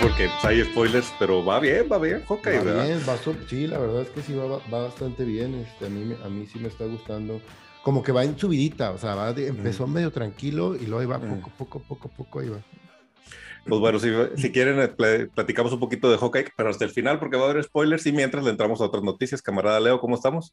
porque hay spoilers, pero va bien, va bien, Hawkeye, Va ¿verdad? bien, va sí, la verdad es que sí va, va bastante bien. Este, a, mí, a mí sí me está gustando. Como que va en subidita, o sea, va de- empezó medio tranquilo y luego ahí va Mm. poco, poco, poco, poco, ahí va. Pues bueno, si, si quieren, eh, pla- platicamos un poquito de Hawkeye, pero hasta el final, porque va a haber spoilers y mientras le entramos a otras noticias. Camarada Leo, ¿cómo estamos?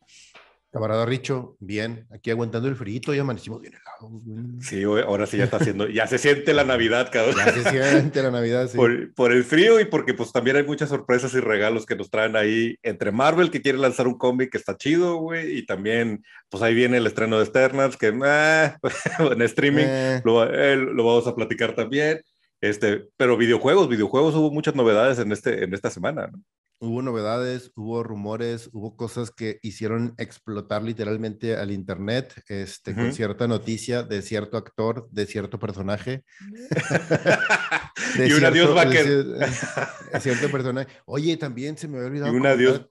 Camarada Richo, bien, aquí aguantando el frío, ya amanecimos bien helados. Sí, ahora sí ya está haciendo, ya se siente la Navidad, cabrón. Ya se siente la Navidad, sí. Por, por el frío y porque pues también hay muchas sorpresas y regalos que nos traen ahí entre Marvel que quiere lanzar un cómic que está chido, güey, y también pues ahí viene el estreno de Eternals que ah, en streaming Eh, lo, eh, lo vamos a platicar también. Este, pero videojuegos, videojuegos hubo muchas novedades en este en esta semana, ¿no? Hubo novedades, hubo rumores, hubo cosas que hicieron explotar literalmente al internet, este, con cierta noticia de cierto actor, de cierto personaje. de y un adiós cierto- vaquero. de cierto personaje. Oye, también se me había olvidado. Y un comentar adiós,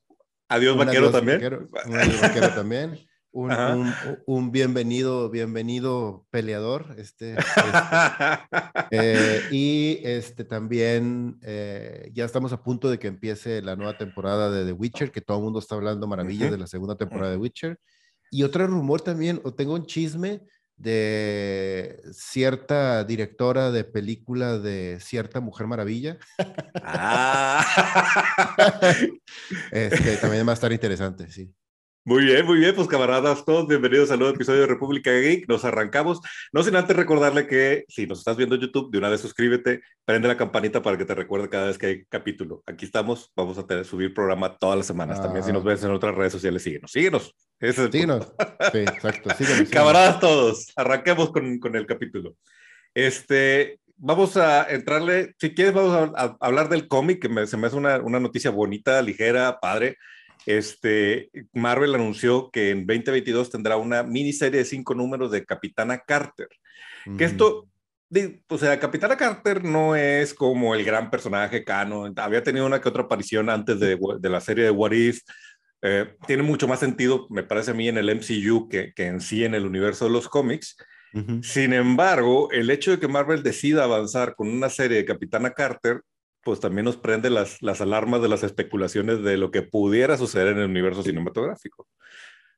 adiós un vaquero adiós también. vaquero, un adiós vaquero también. Un, Ajá. un- un bienvenido, bienvenido peleador. Este, este, eh, y este también eh, ya estamos a punto de que empiece la nueva temporada de The Witcher, que todo el mundo está hablando maravillas de la segunda temporada de Witcher. Y otro rumor también, o tengo un chisme de cierta directora de película de cierta Mujer Maravilla. Ah. Este también va a estar interesante, sí. Muy bien, muy bien, pues camaradas, todos bienvenidos al nuevo episodio de República Geek. Nos arrancamos. No sin antes recordarle que si nos estás viendo en YouTube, de una vez suscríbete, prende la campanita para que te recuerde cada vez que hay capítulo. Aquí estamos, vamos a tener, subir programa todas las semanas. También si Ah. nos ves en otras redes sociales, síguenos, síguenos. Ese es el Síguenos. Sí, exacto. síguenos, síguenos. Camaradas todos, arranquemos con, con el capítulo. Este, vamos a entrarle, si quieres, vamos a, a hablar del cómic, que me- se me hace una, una noticia bonita, ligera, padre. Este, Marvel anunció que en 2022 tendrá una miniserie de cinco números de Capitana Carter. Que esto, o sea, Capitana Carter no es como el gran personaje canon. Había tenido una que otra aparición antes de, de la serie de What If. Eh, tiene mucho más sentido, me parece a mí, en el MCU que, que en sí en el universo de los cómics. Sin embargo, el hecho de que Marvel decida avanzar con una serie de Capitana Carter, pues también nos prende las, las alarmas de las especulaciones de lo que pudiera suceder en el universo cinematográfico.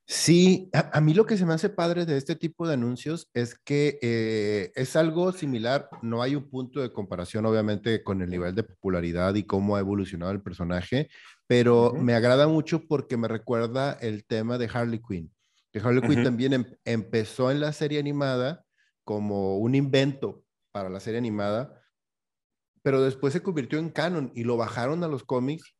Sí, a, a mí lo que se me hace padre de este tipo de anuncios es que eh, es algo similar, no hay un punto de comparación obviamente con el nivel de popularidad y cómo ha evolucionado el personaje, pero Ujú. me agrada mucho porque me recuerda el tema de Harley Quinn, que Harley Quinn Ujú. también em- empezó en la serie animada como un invento para la serie animada, pero después se convirtió en canon y lo bajaron a los cómics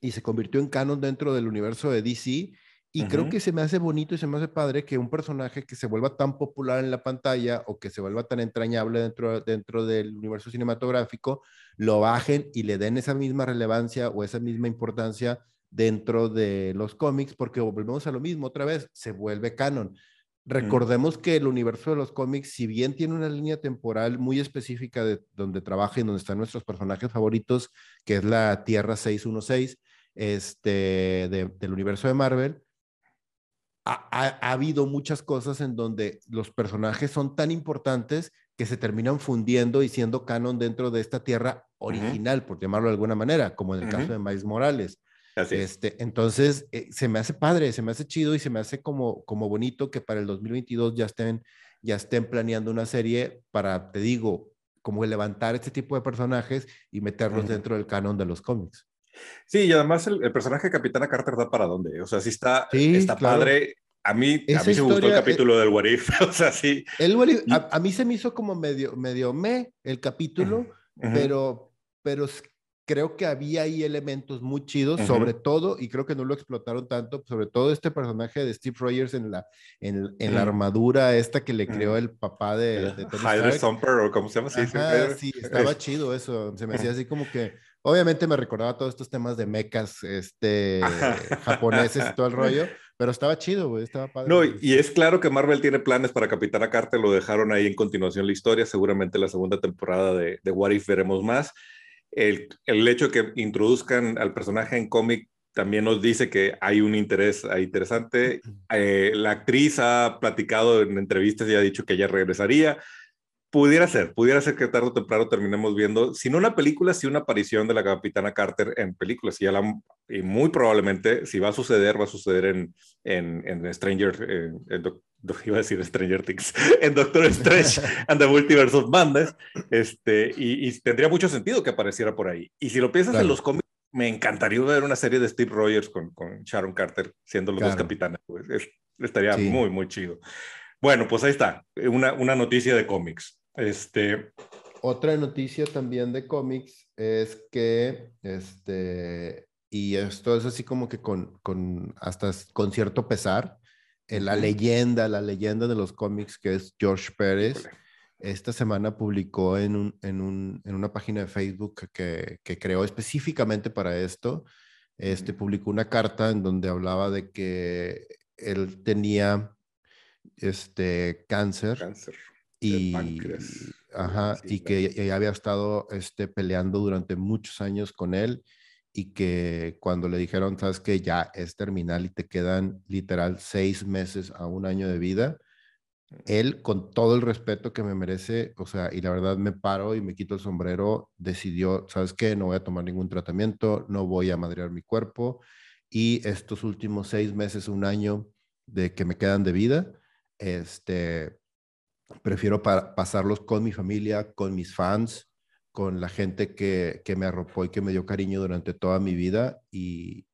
y se convirtió en canon dentro del universo de DC. Y creo que se me hace bonito y se me hace padre que un personaje que se vuelva tan popular en la pantalla o que se vuelva tan entrañable dentro, dentro del universo cinematográfico, lo bajen y le den esa misma relevancia o esa misma importancia dentro de los cómics, porque volvemos a lo mismo otra vez, se vuelve canon. Recordemos que el universo de los cómics, si bien tiene una línea temporal muy específica de donde trabaja y donde están nuestros personajes favoritos, que es la Tierra 616, este, de- del universo de Marvel, ha, ha- ha habido muchas cosas en donde los personajes son tan importantes que se terminan fundiendo y siendo canon dentro de esta Tierra original, por llamarlo de alguna manera, como en el caso de Miles Morales. Así es. Este, entonces, eh, se me hace padre, se me hace chido y se me hace como, como bonito que para el 2022 ya estén, ya estén planeando una serie para, te digo, como levantar este tipo de personajes y meterlos dentro del canon de los cómics. Sí, y además el, el personaje de Capitana Carter da para dónde. O sea, sí está, Sí, está claro. padre. A mí, a mí sí me gustó el eh, capítulo del What If. O sea, sí. El, a, a mí se me hizo como medio, medio me el capítulo, Ujú. pero, pero s- creo que había ahí elementos muy chidos, Ujú. sobre todo, y creo que no lo explotaron tanto, sobre todo este personaje de Steve Rogers en la, en, en la Ujú. armadura esta que le creó Ujú. el papá de, de Tony. Sumper, o cómo se llama. Sí, Ajá, sí, estaba chido eso. Se me hacía así como que, obviamente me recordaba todos estos temas de mechas, este, japoneses y todo el rollo, pero estaba chido, güey, estaba padre. No, y, y es claro que Marvel tiene planes para Capitana Carter, lo dejaron ahí en continuación la historia, seguramente la segunda temporada de, de What If veremos más. El, el hecho de que introduzcan al personaje en cómic también nos dice que hay un interés ahí interesante. Eh, la actriz ha platicado en entrevistas y ha dicho que ella regresaría. Pudiera ser, pudiera ser que tarde o temprano terminemos viendo, si no una película, si una aparición de la capitana Carter en películas. Y, ya la, y muy probablemente, si va a suceder, va a suceder en, en, en Stranger, en, iba a decir Stranger Things, en Doctor Strange and the Multiverse of Madness, este, y, tendría mucho sentido que apareciera por ahí. Y si lo piensas en los cómics, me encantaría ver una serie de Steve Rogers con, con Sharon Carter siendo los dos capitanes. Pues, estaría muy, muy chido. Bueno, pues ahí está, una, una noticia de cómics. Este... Otra noticia también de cómics es que, este, y esto es así como que con, con hasta con cierto pesar, en la leyenda, la leyenda de los cómics que es George Pérez, esta semana publicó en, un, en, un, en una página de Facebook que, que, creó específicamente para esto, este, publicó una carta en donde hablaba de que él tenía este, cáncer. Cáncer y, ajá, y que ya había estado este, peleando durante muchos años con él y que cuando le dijeron, sabes que ya es terminal y te quedan literal seis meses a un año de vida, él, con todo el respeto que me merece, o sea, y la verdad me paro y me quito el sombrero, decidió, ¿sabes qué? No voy a tomar ningún tratamiento, no voy a madrear mi cuerpo y estos últimos seis meses, un año de que me quedan de vida, este, prefiero pasarlos con mi familia, con mis fans, con la gente que, me arropó y que me dio cariño durante toda mi vida y,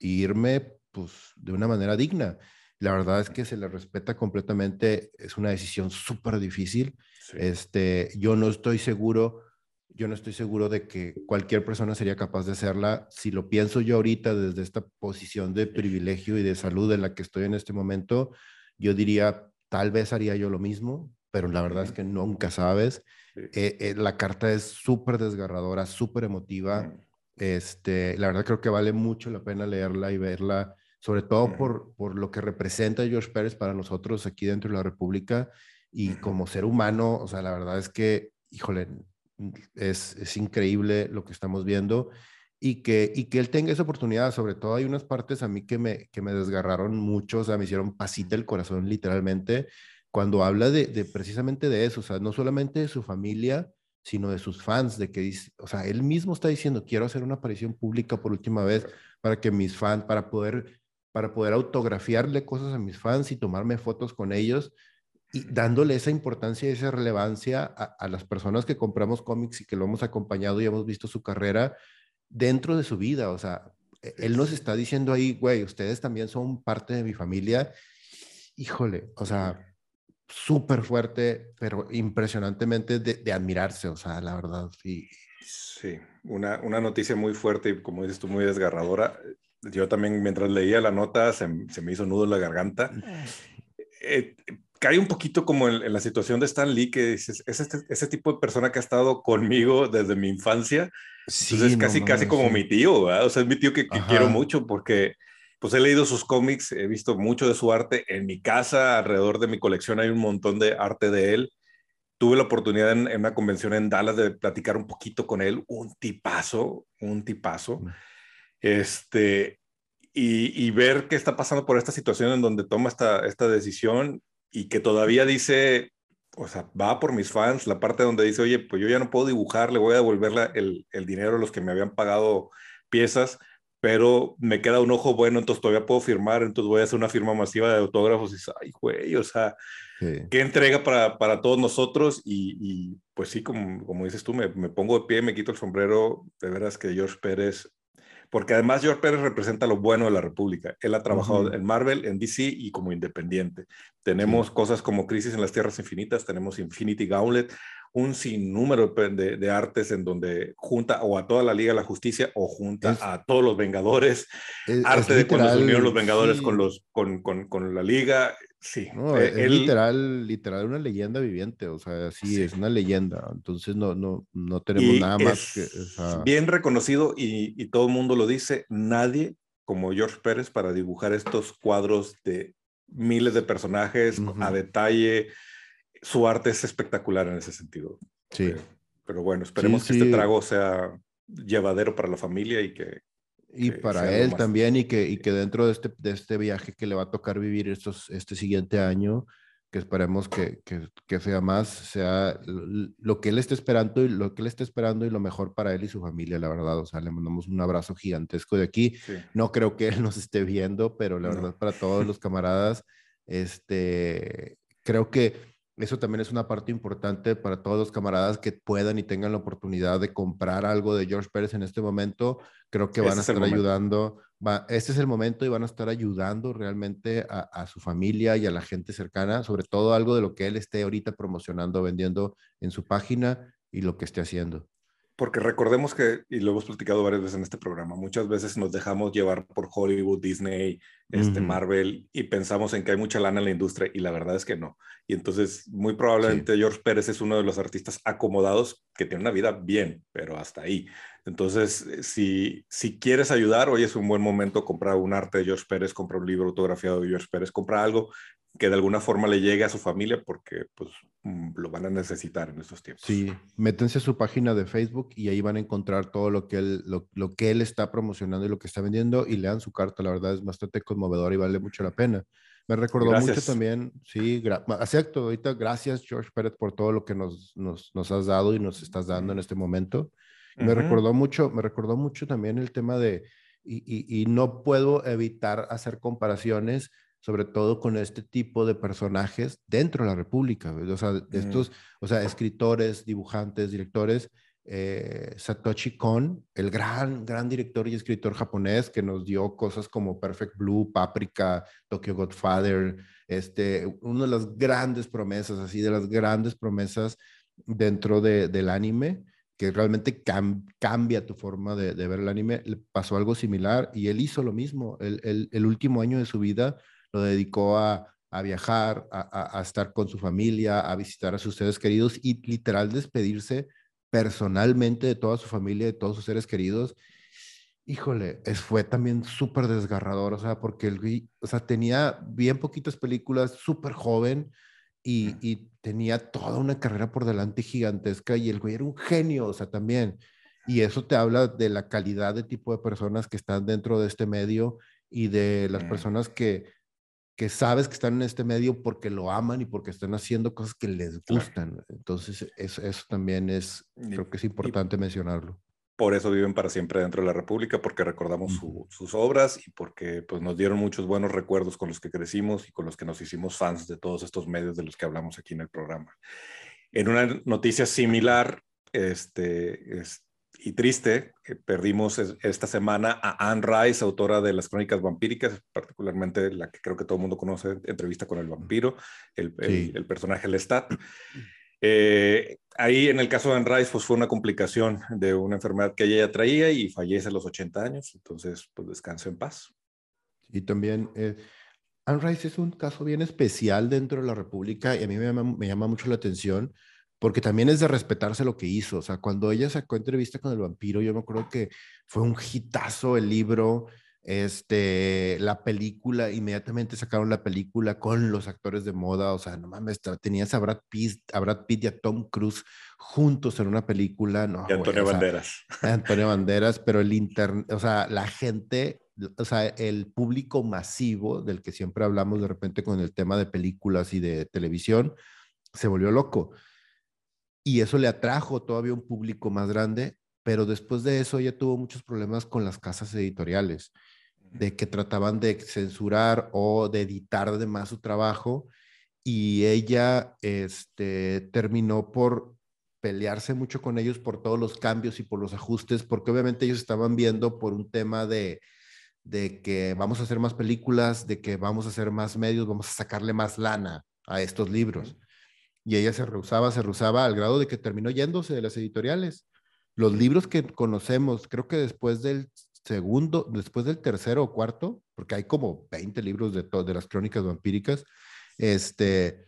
irme pues de una manera digna. La verdad es que se le respeta completamente, es una decisión súper difícil. Este, yo no estoy seguro, yo no estoy seguro de que cualquier persona sería capaz de hacerla. Si lo pienso yo ahorita desde esta posición de privilegio y de salud en la que estoy en este momento, yo diría, Tal vez haría yo lo mismo, pero la verdad es que nunca sabes. Eh, eh, la carta es súper desgarradora, súper emotiva. Este, la verdad creo que vale mucho la pena leerla y verla, sobre todo por, por lo que representa George Pérez para nosotros aquí dentro de la República y como ser humano, o sea, la verdad es que, híjole, es, es increíble lo que estamos viendo y que, y que él tenga esa oportunidad. Sobre todo hay unas partes a mí que me, que me desgarraron mucho, o sea, me hicieron pasita el corazón literalmente, cuando habla de, de, precisamente de eso, o sea, no solamente de su familia, sino de sus fans, de que dice, o sea, él mismo está diciendo, quiero hacer una aparición pública por última vez para que mis fans, para poder, para poder autografiarle cosas a mis fans y tomarme fotos con ellos y dándole esa importancia y esa relevancia a, a, las personas que compramos cómics y que lo hemos acompañado y hemos visto su carrera dentro de su vida. O sea, e, él nos está diciendo ahí, güey, ustedes también son parte de mi familia. Híjole, o sea, súper fuerte, pero impresionantemente de, admirarse, o sea, la verdad, sí. Sí, una, una noticia muy fuerte y como dices tú, muy desgarradora. Yo también, mientras leía la nota, se, se me hizo nudo en la garganta. Eh, cae un poquito como en, la situación de Stan Lee, que dices, es este, ese tipo de persona que ha estado conmigo desde mi infancia. Sí, Entonces es casi, casi como mi tío, o sea, es mi tío que, quiero mucho porque pues he leído sus cómics, he visto mucho de su arte. En mi casa, alrededor de mi colección, hay un montón de arte de él. Tuve la oportunidad en, en una convención en Dallas de platicar un poquito con él, un tipazo, un tipazo. Este, y, y, ver qué está pasando por esta situación en donde toma esta, esta decisión y que todavía dice, o sea, va por mis fans, la parte donde dice, oye, pues yo ya no puedo dibujar, le voy a devolver el, el dinero a los que me habían pagado piezas, pero me queda un ojo bueno, entonces todavía puedo firmar, entonces voy a hacer una firma masiva de autógrafos y ay, güey, o sea, qué entrega para, para todos nosotros y, y, pues sí, como, como dices tú, me, me, pongo de pie, me quito el sombrero, de veras que George Pérez porque además George Pérez representa lo bueno de la República. Él ha trabajado en Marvel, en DC y como independiente. Tenemos cosas como Crisis en las Tierras Infinitas, tenemos Infinity Gauntlet, un sinnúmero de, de, artes en donde junta o a toda la Liga de la Justicia o junta a todos los Vengadores. arte de cuando se unieron los Vengadores con, los, con, con, con la Liga. Sí, eh, es literal, literal una leyenda viviente, o sea, sí, es una leyenda, entonces no, no, no tenemos nada más que... Bien reconocido y, y, todo el mundo lo dice, nadie como George Pérez para dibujar estos cuadros de miles de personajes a detalle, su arte es espectacular en ese sentido. Sí. Pero, pero bueno, esperemos que este trago sea llevadero para la familia y que, y para él también, y que, y que dentro de este, de este viaje que le va a tocar vivir estos, este siguiente año, que esperemos que, que, sea más, sea lo que él esté esperando y lo que él esté esperando y lo mejor para él y su familia, la verdad. O sea, le mandamos un abrazo gigantesco de aquí. No creo que él nos esté viendo, pero la verdad para todos los camaradas, este, creo que eso también es una parte importante para todos los camaradas que puedan y tengan la oportunidad de comprar algo de George Pérez en este momento. Creo que van a estar ayudando. Va, este es el momento y van a estar ayudando realmente a, a, su familia y a la gente cercana, sobre todo algo de lo que él esté ahorita promocionando, vendiendo en su página y lo que esté haciendo porque recordemos que, y lo hemos platicado varias veces en este programa, muchas veces nos dejamos llevar por Hollywood, Disney, este, Marvel, y pensamos en que hay mucha lana en la industria, y la verdad es que no. Y entonces, muy probablemente George Pérez es uno de los artistas acomodados que tiene una vida bien, pero hasta ahí. Entonces, eh, si, si quieres ayudar, hoy es un buen momento comprar un arte de George Pérez, comprar un libro autografiado de George Pérez, comprar algo que de alguna forma le llegue a su familia porque pues mm, lo van a necesitar en estos tiempos. Sí, métense a su página de Facebook y ahí van a encontrar todo lo que él, lo, lo, que él está promocionando y lo que está vendiendo y lean su carta, la verdad es bastante conmovedor y vale mucho la pena. Me recordó mucho también, sí, acepto, ahorita gracias George Pérez por todo lo que nos, nos, nos has dado y nos estás dando en este momento. Me recordó mucho, me recordó mucho también el tema de, y, y, y no puedo evitar hacer comparaciones sobre todo con este tipo de personajes dentro de la República, o sea, de estos, o sea, escritores, dibujantes, directores, eh, Satoshi Kon, el gran, gran director y escritor japonés que nos dio cosas como Perfect Blue, Paprika, Tokyo Godfather, este, una de las grandes promesas, así de las grandes promesas dentro de, del anime, que realmente cambia tu forma de, ver el anime. Le pasó algo similar y él hizo lo mismo. El, el último año de su vida lo dedicó a, viajar, a, estar con su familia, a visitar a sus seres queridos y literal despedirse personalmente de toda su familia, de todos sus seres queridos. Híjole, es, fue también súper desgarrador, o sea, porque el o sea, tenía bien poquitas películas, súper joven y, y, tenía toda una carrera por delante gigantesca y el güey era un genio, o sea, también. Y eso te habla de la calidad de tipo de personas que están dentro de este medio y de las personas que que sabes que están en este medio porque lo aman y porque están haciendo cosas que les gustan. Entonces, eso, eso, también es, creo que es importante mencionarlo. Por eso viven para siempre dentro de la República, porque recordamos sus obras y porque pues, nos dieron muchos buenos recuerdos con los que crecimos y con los que nos hicimos fans de todos estos medios de los que hablamos aquí en el programa. En una noticia similar, este, este y triste, que perdimos esta semana a Anne Rice, autora de las crónicas vampíricas, particularmente la que creo que todo el mundo conoce, Entrevista con el vampiro, el, el, personaje Lestat. Eh, ahí en el caso de Anne Rice, pues fue una complicación de una enfermedad que ella ya traía y fallece a los 80 años, entonces pues descanso en paz. Y también eh, Anne Rice es un caso bien especial dentro de la República y a mí me llama, me llama mucho la atención porque también es de respetarse lo que hizo. O sea, cuando ella sacó entrevista con el vampiro, yo me acuerdo que fue un hitazo el libro, este, la película, inmediatamente sacaron la película con los actores de moda, o sea, no mames, tenías a Brad Pitt, a Brad Pitt y a Tom Cruise juntos en una película, no. Y Antonio Banderas. Antonio Banderas, pero el internet, o sea, la gente, o sea, el público masivo del que siempre hablamos de repente con el tema de películas y de televisión, se volvió loco y eso le atrajo todavía un público más grande, pero después de eso ella tuvo muchos problemas con las casas editoriales, de que trataban de censurar o de editar de más su trabajo y ella este, terminó por pelearse mucho con ellos por todos los cambios y por los ajustes, porque obviamente ellos estaban viendo por un tema de, de que vamos a hacer más películas, de que vamos a hacer más medios, vamos a sacarle más lana a estos libros y ella se rehusaba, se rehusaba al grado de que terminó yéndose de las editoriales. Los libros que conocemos, creo que después del segundo, después del tercero o cuarto, porque hay como 20 libros de, de las crónicas vampíricas, este,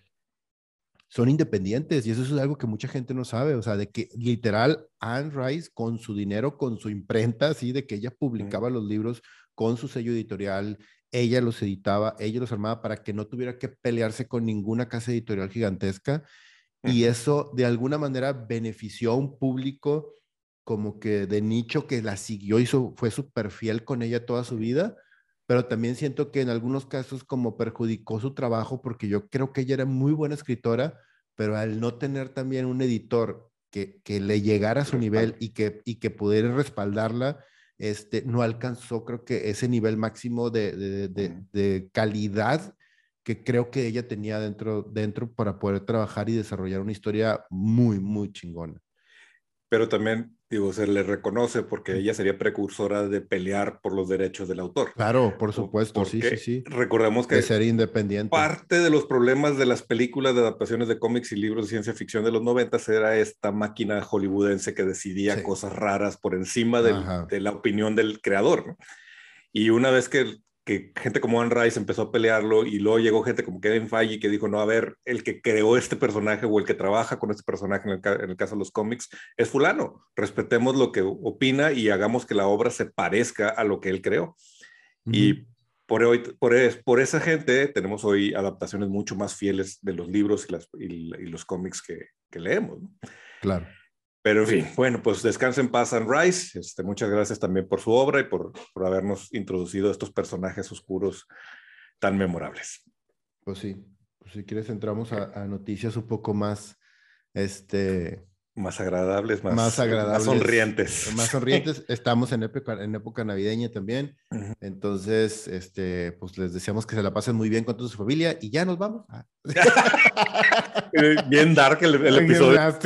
son independientes y eso es algo que mucha gente no sabe, o sea, de que literal Anne Rice con su dinero, con su imprenta, así de que ella publicaba los libros con su sello editorial, ella los editaba, ella los armaba para que no tuviera que pelearse con ninguna casa editorial gigantesca. Y eso de alguna manera benefició a un público como que de nicho que la siguió y fue súper fiel con ella toda su vida, pero también siento que en algunos casos como perjudicó su trabajo porque yo creo que ella era muy buena escritora, pero al no tener también un editor que, que le llegara a su nivel y que, y que pudiera respaldarla, este, no alcanzó creo que ese nivel máximo de, de, de, de calidad que creo que ella tenía dentro, dentro para poder trabajar y desarrollar una historia muy, muy chingona. Pero también digo, se le reconoce porque ella sería precursora de pelear por los derechos del autor. Claro, por supuesto, sí, sí, sí. Recordemos que de ser independiente. Parte de los problemas de las películas de adaptaciones de cómics y libros de ciencia ficción de los 90 era esta máquina hollywoodense que decidía cosas raras por encima de, de la opinión del creador. ¿no? Y una vez que que gente como Anne Rice empezó a pelearlo y luego llegó gente como Kevin Feige que dijo, no, a ver, el que creó este personaje o el que trabaja con este personaje en el, caso de los cómics es fulano. Respetemos lo que opina y hagamos que la obra se parezca a lo que él creó. Y por, hoy, por, por, esa gente tenemos hoy adaptaciones mucho más fieles de los libros y, las, y, los cómics que, que leemos. Claro. Pero en fin, bueno, pues descansen paz, Anne Rice. Este, muchas gracias también por su obra y por, por habernos introducido a estos personajes oscuros tan memorables. Pues sí, pues si quieres entramos a, a noticias un poco más, este, más agradables, más, más, agradables, más sonrientes. Más sonrientes. Estamos en época, en época navideña también. Entonces, este, pues les deseamos que se la pasen muy bien con toda su familia y ya nos vamos. Ah. bien dark el, episodio.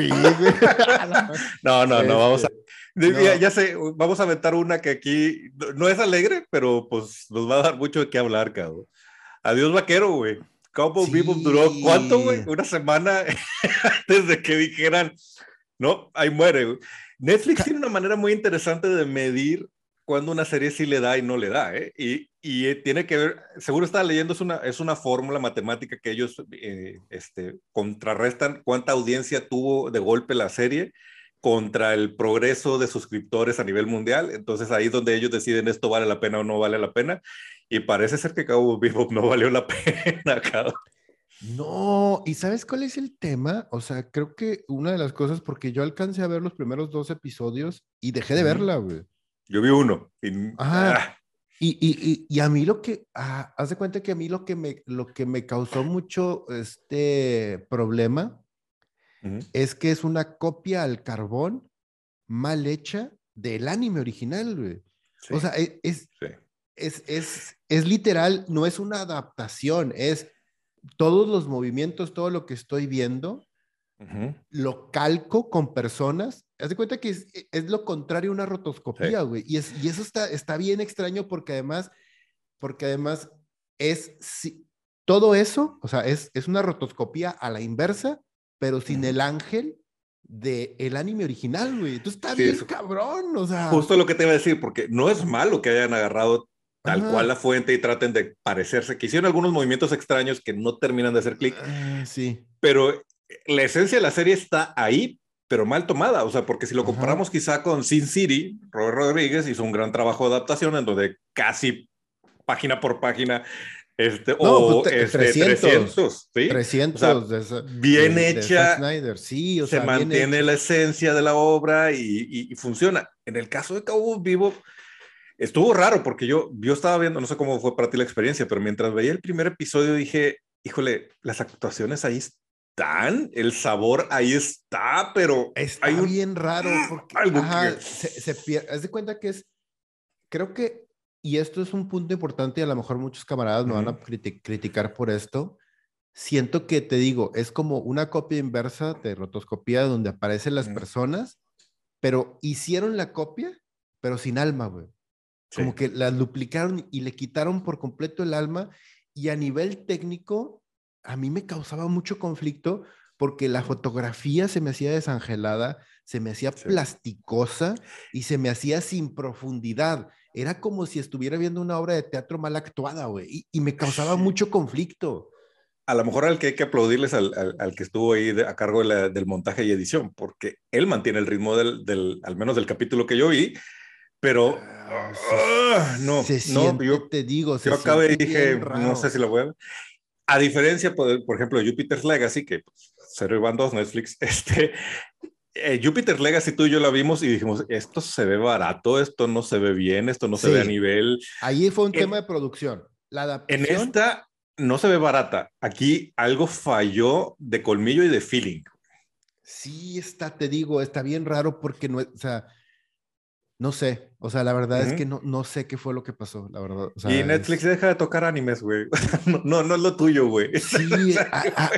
no, no, no, vamos a... Este, ya, sé, vamos a aventar una que aquí no es alegre, pero pues nos va a dar mucho de qué hablar, cabrón. Adiós, vaquero, güey. Cowboy sí. duró cuánto, güey? Una semana antes de que dijeran, ¿no? Ahí muere. Netflix tiene una manera muy interesante de medir cuando una serie sí le da y no le da, ¿eh? Y, y eh, tiene que ver, seguro estaba leyendo, es una, es una fórmula matemática que ellos eh, este, contrarrestan cuánta audiencia tuvo de golpe la serie contra el progreso de suscriptores a nivel mundial. Entonces ahí es donde ellos deciden esto vale la pena o no vale la pena. Y parece ser que Cabo Vivo no valió la pena, cabrón. No, ¿y sabes cuál es el tema? O sea, creo que una de las cosas, porque yo alcancé a ver los primeros dos episodios y dejé de verla, güey. Yo vi uno. Y, ah. y, y, y, a mí lo que, ah, haz de cuenta que a mí lo que me, lo que me causó mucho este problema es que es una copia al carbón mal hecha del anime original, güey. O sea, e, es, es, es, es literal, no es una adaptación, es todos los movimientos, todo lo que estoy viendo, lo calco con personas. Haz de cuenta que es, es lo contrario a una rotoscopía, güey. Y, es, y eso está, está bien extraño porque además, porque además es, si, todo eso, o sea, es, es una rotoscopía a la inversa, pero sin el ángel de el anime original, güey. Entonces está bien cabrón, o sea. Justo lo que te iba a decir, porque no es malo que hayan agarrado tal cual la fuente y traten de parecerse, que hicieron algunos movimientos extraños que no terminan de hacer clic. Ah, sí. Pero la esencia de la serie está ahí, pero mal tomada. O sea, porque si lo comparamos quizá con Sin City, Robert Rodríguez hizo un gran trabajo de adaptación en donde casi página por página este, o pues, 300, ¿sí? 300 bien hecha, sí, o se mantiene la esencia de la obra y, y, funciona. En el caso de Cabo Vivo, estuvo raro porque yo, yo estaba viendo, no sé cómo fue para ti la experiencia, pero mientras veía el primer episodio dije, híjole, las actuaciones ahí están, el sabor ahí está, pero está hay bien raro porque algo se, pierde. Haz de cuenta que es, creo que, y esto es un punto importante y a lo mejor muchos camaradas me van a criticar por esto. Siento que te digo, es como una copia inversa de rotoscopía donde aparecen las personas, pero hicieron la copia, pero sin alma, güey. Como que la duplicaron y le quitaron por completo el alma. Y a nivel técnico, a mí me causaba mucho conflicto porque la fotografía se me hacía desangelada, se me hacía plasticosa y se me hacía sin profundidad. Era como si estuviera viendo una obra de teatro mal actuada, güey. Y, me causaba mucho conflicto. A lo mejor al que hay que aplaudirles al, al, que estuvo ahí a cargo del montaje y edición, porque él mantiene el ritmo del, del, al menos del capítulo que yo vi, pero uh, no, no, yo te digo, yo acabé y dije, no sé si lo voy a ver. A diferencia, por, por ejemplo, de Jupiter's Legacy, que pues, 0 y van 2 Netflix, este, eh, Jupiter Legacy tú y yo la vimos y dijimos, esto se ve barato, esto no se ve bien, esto no se ve a nivel. Ahí fue un tema de producción. La adaptación. En esta no se ve barata. Aquí algo falló de colmillo y de feeling. Sí, está, te digo, está bien raro porque no, o sea, no sé, o sea, la verdad es que no, no sé qué fue lo que pasó, la verdad. y Netflix deja de tocar animes, güey. no, no, es lo tuyo, güey. Sí,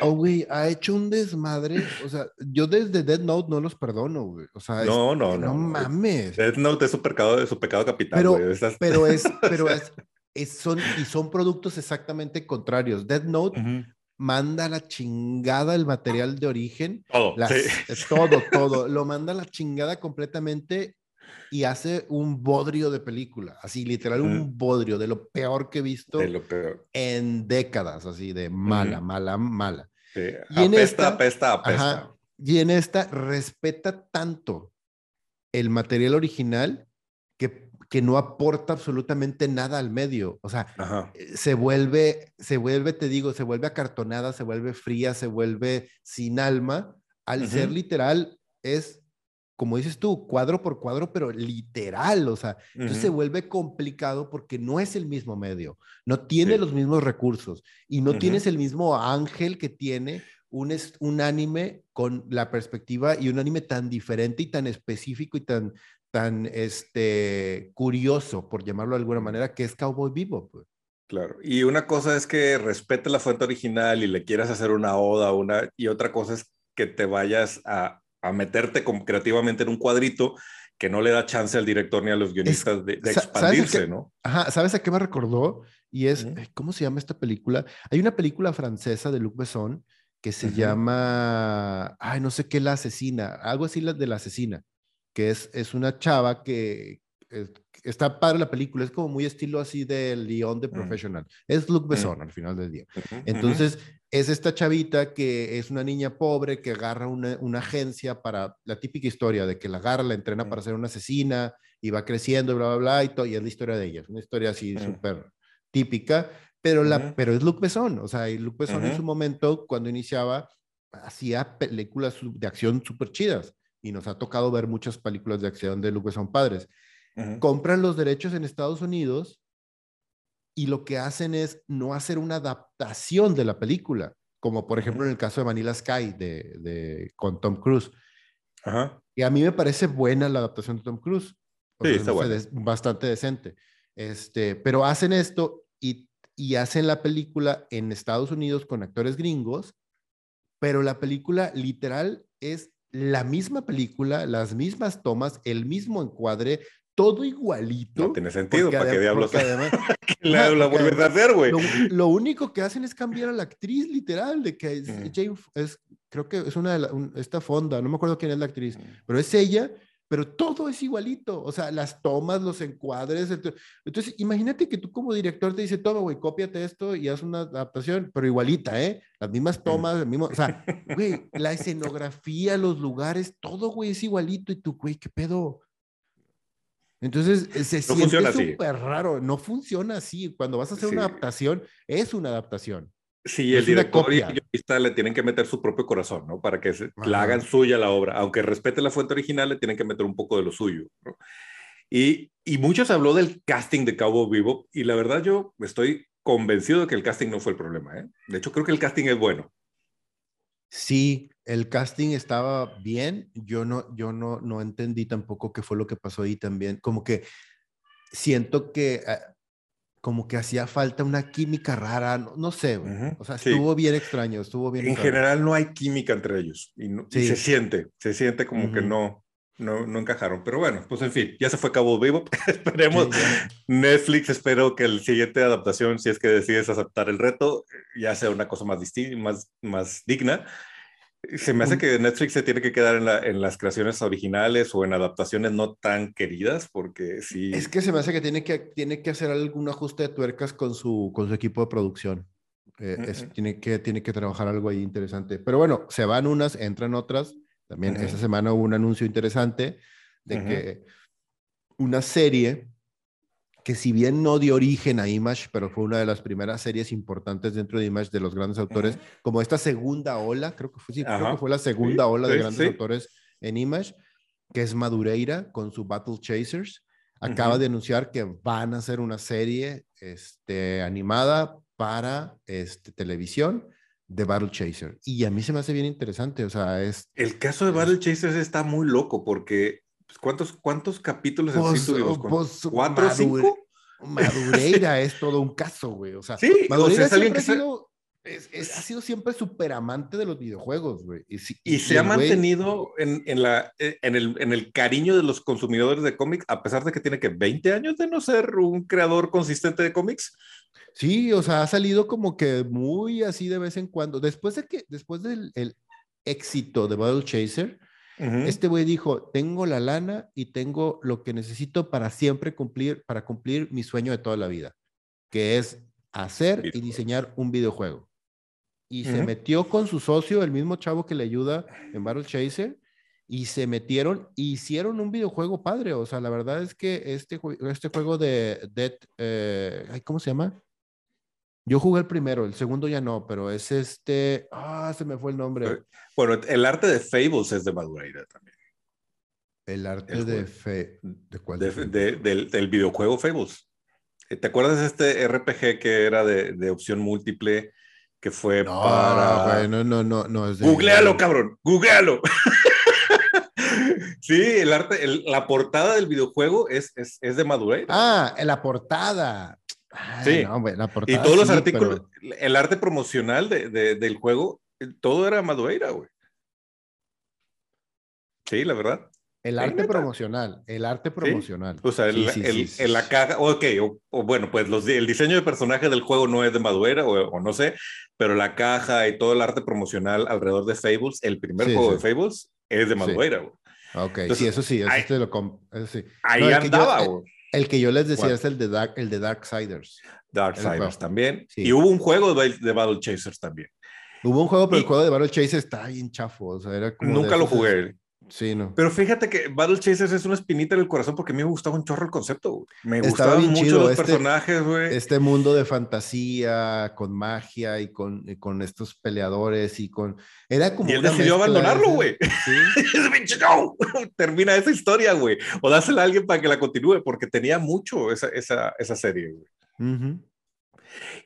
oh, güey, ha hecho un desmadre. O sea, yo desde Dead Note no los perdono, güey. O sea, no, no, no. No mames. Dead Note es su pecado, su pecado capital, pero, güey. Pero es, pero es, son, y son productos exactamente contrarios. Dead Note manda la chingada el material de origen. Todo, Todo, todo. Lo manda la chingada completamente y hace un bodrio de película, así literal un bodrio de lo peor que he visto en décadas, así de mala, mala, mala. Y en esta, apesta, apesta. y en esta respeta tanto el material original que, que no aporta absolutamente nada al medio. O sea, eh, se vuelve, se vuelve, te digo, se vuelve acartonada, se vuelve fría, se vuelve sin alma. Al ser literal, es como dices tú, cuadro por cuadro, pero literal, o sea, entonces se vuelve complicado porque no es el mismo medio, no tiene los mismos recursos y no tienes el mismo ángel que tiene un, un anime con la perspectiva y un anime tan diferente y tan específico y tan, tan este, curioso, por llamarlo de alguna manera, que es Cowboy Vivo. Pues. Claro, y una cosa es que respete la fuente original y le quieras hacer una oda, una, y otra cosa es que te vayas a a meterte creativamente en un cuadrito que no le da chance al director ni a los guionistas de, expandirse, ¿no? Ajá, ¿sabes a qué me recordó? Y es, ¿cómo se llama esta película? Hay una película francesa de Luc Besson que se llama, ay, no sé qué, La Asesina, algo así de La Asesina, que es, es una chava que, está padre la película, es como muy estilo así de León de Professional. Es Luc Besson al final del día. Entonces, es esta chavita que es una niña pobre que agarra una, una, agencia para la típica historia de que la agarra, la entrena para ser una asesina y va creciendo, bla, bla, bla, y, todo, y es la historia de ella. Es una historia así súper típica, pero, la, pero es Luc Besson. O sea, y Luc Besson en su momento, cuando iniciaba, hacía películas de acción súper chidas. Y nos ha tocado ver muchas películas de acción de Luc Besson padres compran los derechos en Estados Unidos y lo que hacen es no hacer una adaptación de la película, como por ejemplo en el caso de Manila Sky de, de con Tom Cruise. Y a mí me parece buena la adaptación de Tom Cruise. sí, está bastante decente. Este, pero hacen esto y, y hacen la película en Estados Unidos con actores gringos, pero la película literal es la misma película, las mismas tomas, el mismo encuadre, todo igualito. No tiene sentido, ¿para qué diablos la, la a hacer, güey? Lo, único que hacen es cambiar a la actriz, literal, de que es, Jane, es, creo que es una de la, esta fonda, no me acuerdo quién es la actriz, pero es ella, pero todo es igualito, o sea, las tomas, los encuadres. Entonces, imagínate que tú como director te dice, toma, güey, cópiate esto y haz una adaptación, pero igualita, ¿eh? Las mismas tomas, el mismo, o sea, güey, la escenografía, los lugares, todo, güey, es igualito y tú, güey, ¿qué pedo? Entonces, eh, se no siente súper raro. No funciona así. Cuando vas a hacer una adaptación, es una adaptación. Sí, el director y el guionista le tienen que meter su propio corazón, ¿no? Para que la hagan suya la obra. Aunque respete la fuente original, le tienen que meter un poco de lo suyo, ¿no? Y, y muchos habló del casting de Cabo Vivo y la verdad yo estoy convencido de que el casting no fue el problema, ¿eh? De hecho, creo que el casting es bueno. Sí, el casting estaba bien. Yo no, yo no, no entendí tampoco qué fue lo que pasó ahí también. Como que siento que ah, como que hacía falta una química rara, no, sé, o sea, estuvo bien extraño, estuvo bien. En general no hay química entre ellos y, se siente, se siente como que no, no, no encajaron. Pero bueno, pues en fin, ya se fue Cabo Vivo. Esperemos. Netflix, espero que el siguiente adaptación, si es que decides aceptar el reto, ya sea una cosa más distinta, más, más digna. Se me hace que Netflix se tiene que quedar en, la, en, las creaciones originales o en adaptaciones no tan queridas, porque sí. Es que se me hace que tiene que, tiene que hacer algún ajuste de tuercas con su, con su equipo de producción. Eh, tiene, que, tiene que trabajar algo ahí interesante. Pero bueno, se van unas, entran otras. También esta semana hubo un anuncio interesante de que una serie que si bien no dio origen a Image, pero fue una de las primeras series importantes dentro de Image de los grandes autores, como esta segunda ola, creo que fue, creo que fue la segunda ola de grandes autores en Image, que es Madureira con su Battle Chasers. Acaba de anunciar que van a hacer una serie este, animada para este, televisión de Battle Chaser. Y a mí se me hace bien interesante, o sea, es... El caso de Battle Chasers está muy loco porque ¿cuántos, cuántos capítulos Pues, sí tuvimos? pues, ¿Cuatro o Madure- cinco? Madureira es todo un caso, güey. O sea, Sí, o Madureira sea, es alguien siempre que ha sido, es- es- ha sido siempre súper amante de los videojuegos, güey. Y, se ha güey- mantenido en, en la, eh, en, el, en el cariño de los consumidores de cómics, a pesar de que tiene que 20 años de no ser un creador consistente de cómics. Sí, o sea, ha salido como que muy así de vez en cuando. Después de que, después del el éxito de Battle Chaser, Este güey dijo, tengo la lana y tengo lo que necesito para siempre cumplir, para cumplir mi sueño de toda la vida, que es hacer y diseñar un videojuego. Y se metió con su socio, el mismo chavo que le ayuda en Battle Chaser, y se metieron, e hicieron un videojuego padre. O sea, la verdad es que este, este juego de Dead, eh, ¿cómo se llama? Yo jugué el primero, el segundo ya no, pero es este, ah, se me fue el nombre. Bueno, el arte de Fables es de Madureira también. El arte el de fe, ¿de cuál? de- de del, del videojuego Fables. Eh, ¿Te acuerdas de este RPG que era de, de opción múltiple que fue No, para... güey, no, no, no, no es Googlealo, cabrón, googlealo. sí, el arte, el- la portada del videojuego es, es, es de Madureira. Ah, en la portada. Ah, Sí. no, güey, la y todos los sí, artículos, pero- el arte promocional de, de- del juego, eh, todo era Madureira, güey. Sí, la verdad. El Sí, arte promocional, el arte promocional. O sea, el, Sí, sí, el- sí, sí, en la sí. caja, ok, o, o bueno, pues los, el diseño de personaje del juego no es de Madureira o, o no sé, pero la caja y todo el arte promocional alrededor de Fables, el primer Sí, juego sí. de Fables es de Sí. Madureira, güey. Ok, Entonces, sí, eso sí, eso ahí- te lo eso sí. Ahí No, el andaba, eh, güey. El que yo les decía ¿Cuál? es el de Dark, el de Darksiders. Darksiders también. Sí. Y hubo un juego de, de Battle Chasers también. Hubo un juego, pero Y- el juego de Battle Chase está bien chafo. O sea, era como Nunca lo jugué. Sí, no. Pero fíjate que Battle Chasers es una espinita en el corazón porque a mí me gustaba un chorro el concepto. güey. Me Estaba gustaban mucho chido, los este- personajes, güey. Este mundo de fantasía, con magia y con, y con estos peleadores y con... Era como Y él decidió abandonarlo, de- güey. Sí. No. Termina esa historia, güey. O dásela a alguien para que la continúe, porque tenía mucho esa, esa, esa serie, güey.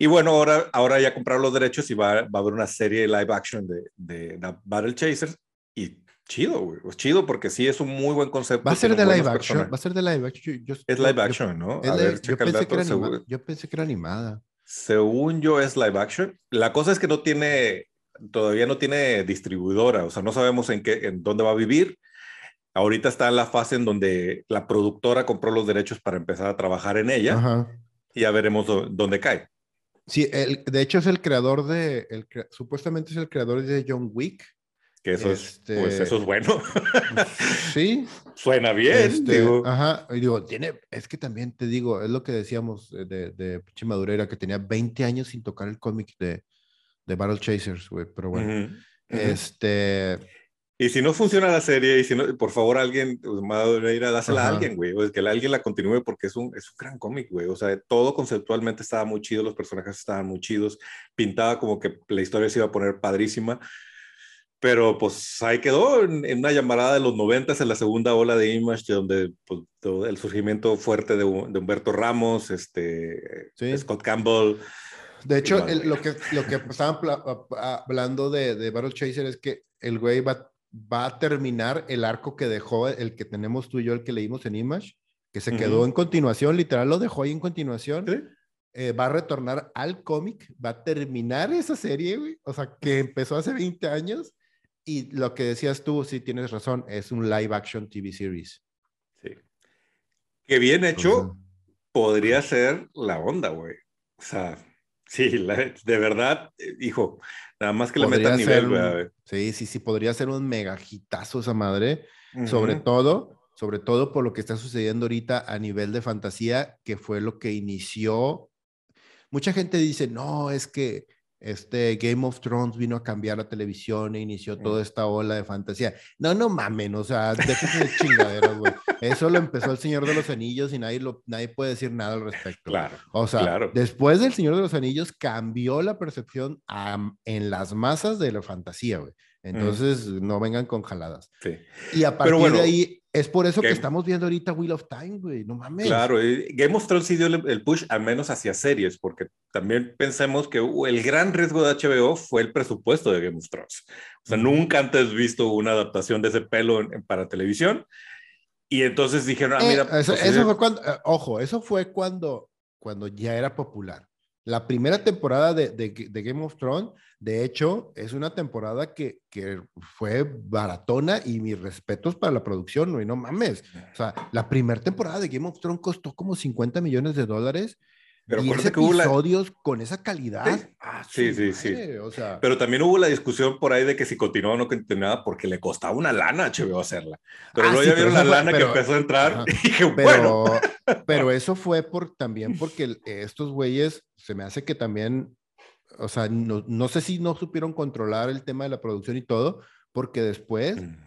Y bueno, ahora, ahora ya compraron los derechos y va, va a haber una serie de live action de, de, The Battle Chasers. Y chido, güey. Pues chido porque sí es un muy buen concepto. Va a ser de live action. Va a ser de live action. Yo- Es live yo- action, ¿no? A ver, yo, pensé que dato. era según- anima- yo pensé que era animada. Según yo es live action. La cosa es que no tiene, todavía no tiene distribuidora, o sea, no sabemos en qué, en dónde va a vivir. Ahorita está en la fase en donde la productora compró los derechos para empezar a trabajar en ella Ajá. y ya veremos dó- dónde cae. Sí, el- de hecho es el creador de, el, supuestamente es el creador de John Wick. Que eso Este- es, pues eso es bueno. Sí. Suena bien, Este, digo. Ajá, y digo, tiene, es que también te digo, es lo que decíamos de, de pinche Madureira, que tenía 20 años sin tocar el cómic de, de Battle Chasers, güey, pero bueno, Ujú, ujú. este, Y si no funciona la serie, y si no, por favor, alguien, pues, Madureira, dásela a Ajá. alguien, güey. O es que alguien la continúe porque es un, es un gran cómic, güey. O sea, todo conceptualmente estaba muy chido, los personajes estaban muy chidos, pintaba como que la historia se iba a poner padrísima. Pero pues ahí quedó en, en una llamarada de los noventas, en la segunda ola de Image, donde pues, todo el surgimiento fuerte de, de Humberto Ramos, este, Sí. Scott Campbell. de hecho, el- lo que, lo que estaban hablando de, de Battle Chaser es que el güey va, va a terminar el arco que dejó, el que tenemos tú y yo, el que leímos en Image, que se quedó en continuación, literal lo dejó ahí en continuación. ¿sí? eh, va a retornar al cómic, va a terminar esa serie, güey. O sea, que empezó hace 20 años. Y lo que decías tú, sí tienes razón, es un live action TV series. Sí. Que bien hecho, podría ser la onda, güey. O sea, sí, la- de verdad, eh, hijo, nada más que le metan nivel, güey. Sí, sí, sí, podría ser un mega hitazo esa madre. Sobre Ujú. todo, sobre todo por lo que está sucediendo ahorita a nivel de fantasía, que fue lo que inició. Mucha gente dice, no, es que este Game of Thrones vino a cambiar la televisión e inició Mm. toda esta ola de fantasía. No, no mamen, o sea, déjense de chingaderas, güey. Eso lo empezó el Señor de los Anillos y nadie, lo, nadie puede decir nada al respecto. Claro. O sea, claro. después del Señor de los Anillos cambió la percepción am- en las masas de la fantasía, güey. Entonces, no vengan con jaladas. Sí. Y a partir de ahí, es por eso que estamos viendo ahorita Wheel of Time, güey, no mames. Claro, Game of Thrones sí dio el, push al menos hacia series, porque también pensemos que el gran riesgo de HBO fue el presupuesto de Game of Thrones. O sea, nunca antes visto una adaptación de ese pelo para televisión. Y entonces dijeron, ah, eh, mira. eso, pues, eso fue cuando, eh, ojo, eso fue cuando, cuando ya era popular. La primera temporada de, de, de, Game of Thrones, de hecho, es una temporada que, que, fue baratona y mis respetos para la producción, ¿no? Y no mames. O sea, la primera temporada de Game of Thrones costó como 50 millones de dólares pero y ese episodios con esa calidad. Ah, sí, sí, sí. O sea... Pero también hubo la discusión por ahí de que si continuaba o no continuaba porque le costaba una lana a HBO hacerla. Pero ah, luego ya vieron la lana que empezó a entrar y dije, pero, bueno. pero eso fue por, también porque estos güeyes se me hace que también, o sea, no, no, sé si no supieron controlar el tema de la producción y todo, porque después... Mm.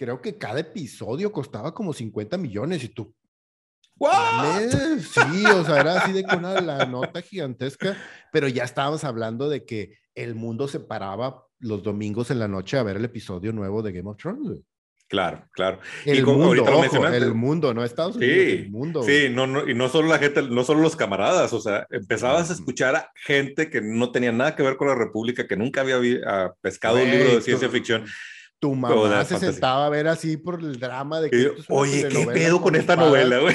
Creo que cada episodio costaba como 50 millones y tú, Sí, o sea, era así de con una la nota gigantesca, pero ya estábamos hablando de que el mundo se paraba los domingos en la noche a ver el episodio nuevo de Game of Thrones. Claro, claro. El y como mundo, ojo, el mundo, no Estados Unidos, sí, el mundo. Sí, no, no, y no solo la gente, no solo los camaradas, o sea, empezabas a escuchar a gente que no tenía nada que ver con la República, que nunca había ah, pescado un libro de ciencia ficción tu mamá se sentaba a ver así por el drama de que. Oye, ¿qué pedo con esta novela, güey?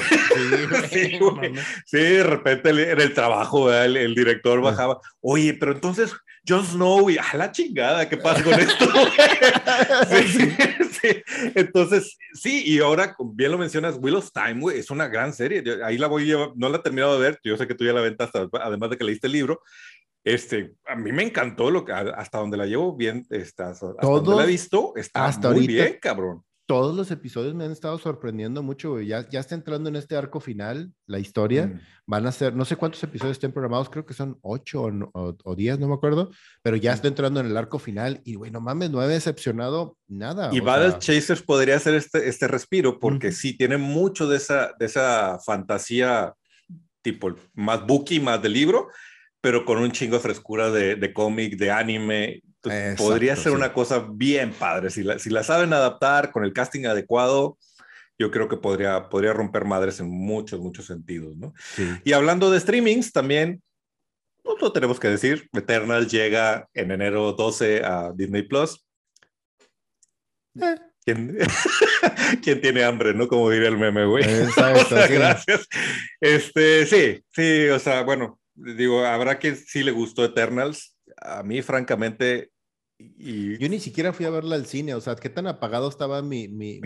Sí, sí, de repente en el trabajo, el, director bajaba. Oye, pero entonces, Jon Snow, y a la chingada, ¿qué pasa con esto? sí, sí, Entonces, sí, y ahora, bien lo mencionas, Will of Time, güey, es una gran serie. Ahí la voy a no la he terminado de ver, yo sé que tú ya la aventaste, además de que leíste el libro, este, a mí me encantó lo que, hasta donde la llevo bien, está, hasta donde la he visto, está hasta muy bien, cabrón. Todos los episodios me han estado sorprendiendo mucho, Ya, ya está entrando en este arco final, la historia. Mm. Van a ser, no sé cuántos episodios estén programados, creo que son ocho o, diez, no me acuerdo, pero ya mm. está entrando en el arco final. Y, bueno, mames, no he decepcionado nada. Y Battle Chasers podría ser este, este respiro, porque sí tiene mucho de esa, de esa fantasía, tipo más bookie, más de libro pero con un chingo de frescura de, de cómic, de anime. podría ser una cosa bien padre. Si la, si la saben adaptar con el casting adecuado, yo creo que podría, podría romper madres en muchos, muchos sentidos, ¿no? Y hablando de streamings, también, no lo tenemos que decir, Eternal llega en enero 12 a Disney Plus. Eh. ¿Quién, ¿Quién, tiene hambre, no? Como diría el meme, güey. Gracias. Este, sí, sí, o sea, bueno, digo, habrá que sí le gustó Eternals. A mí, francamente, y... Yo ni siquiera fui a verla al cine, o sea, qué tan apagado estaba mi, mi,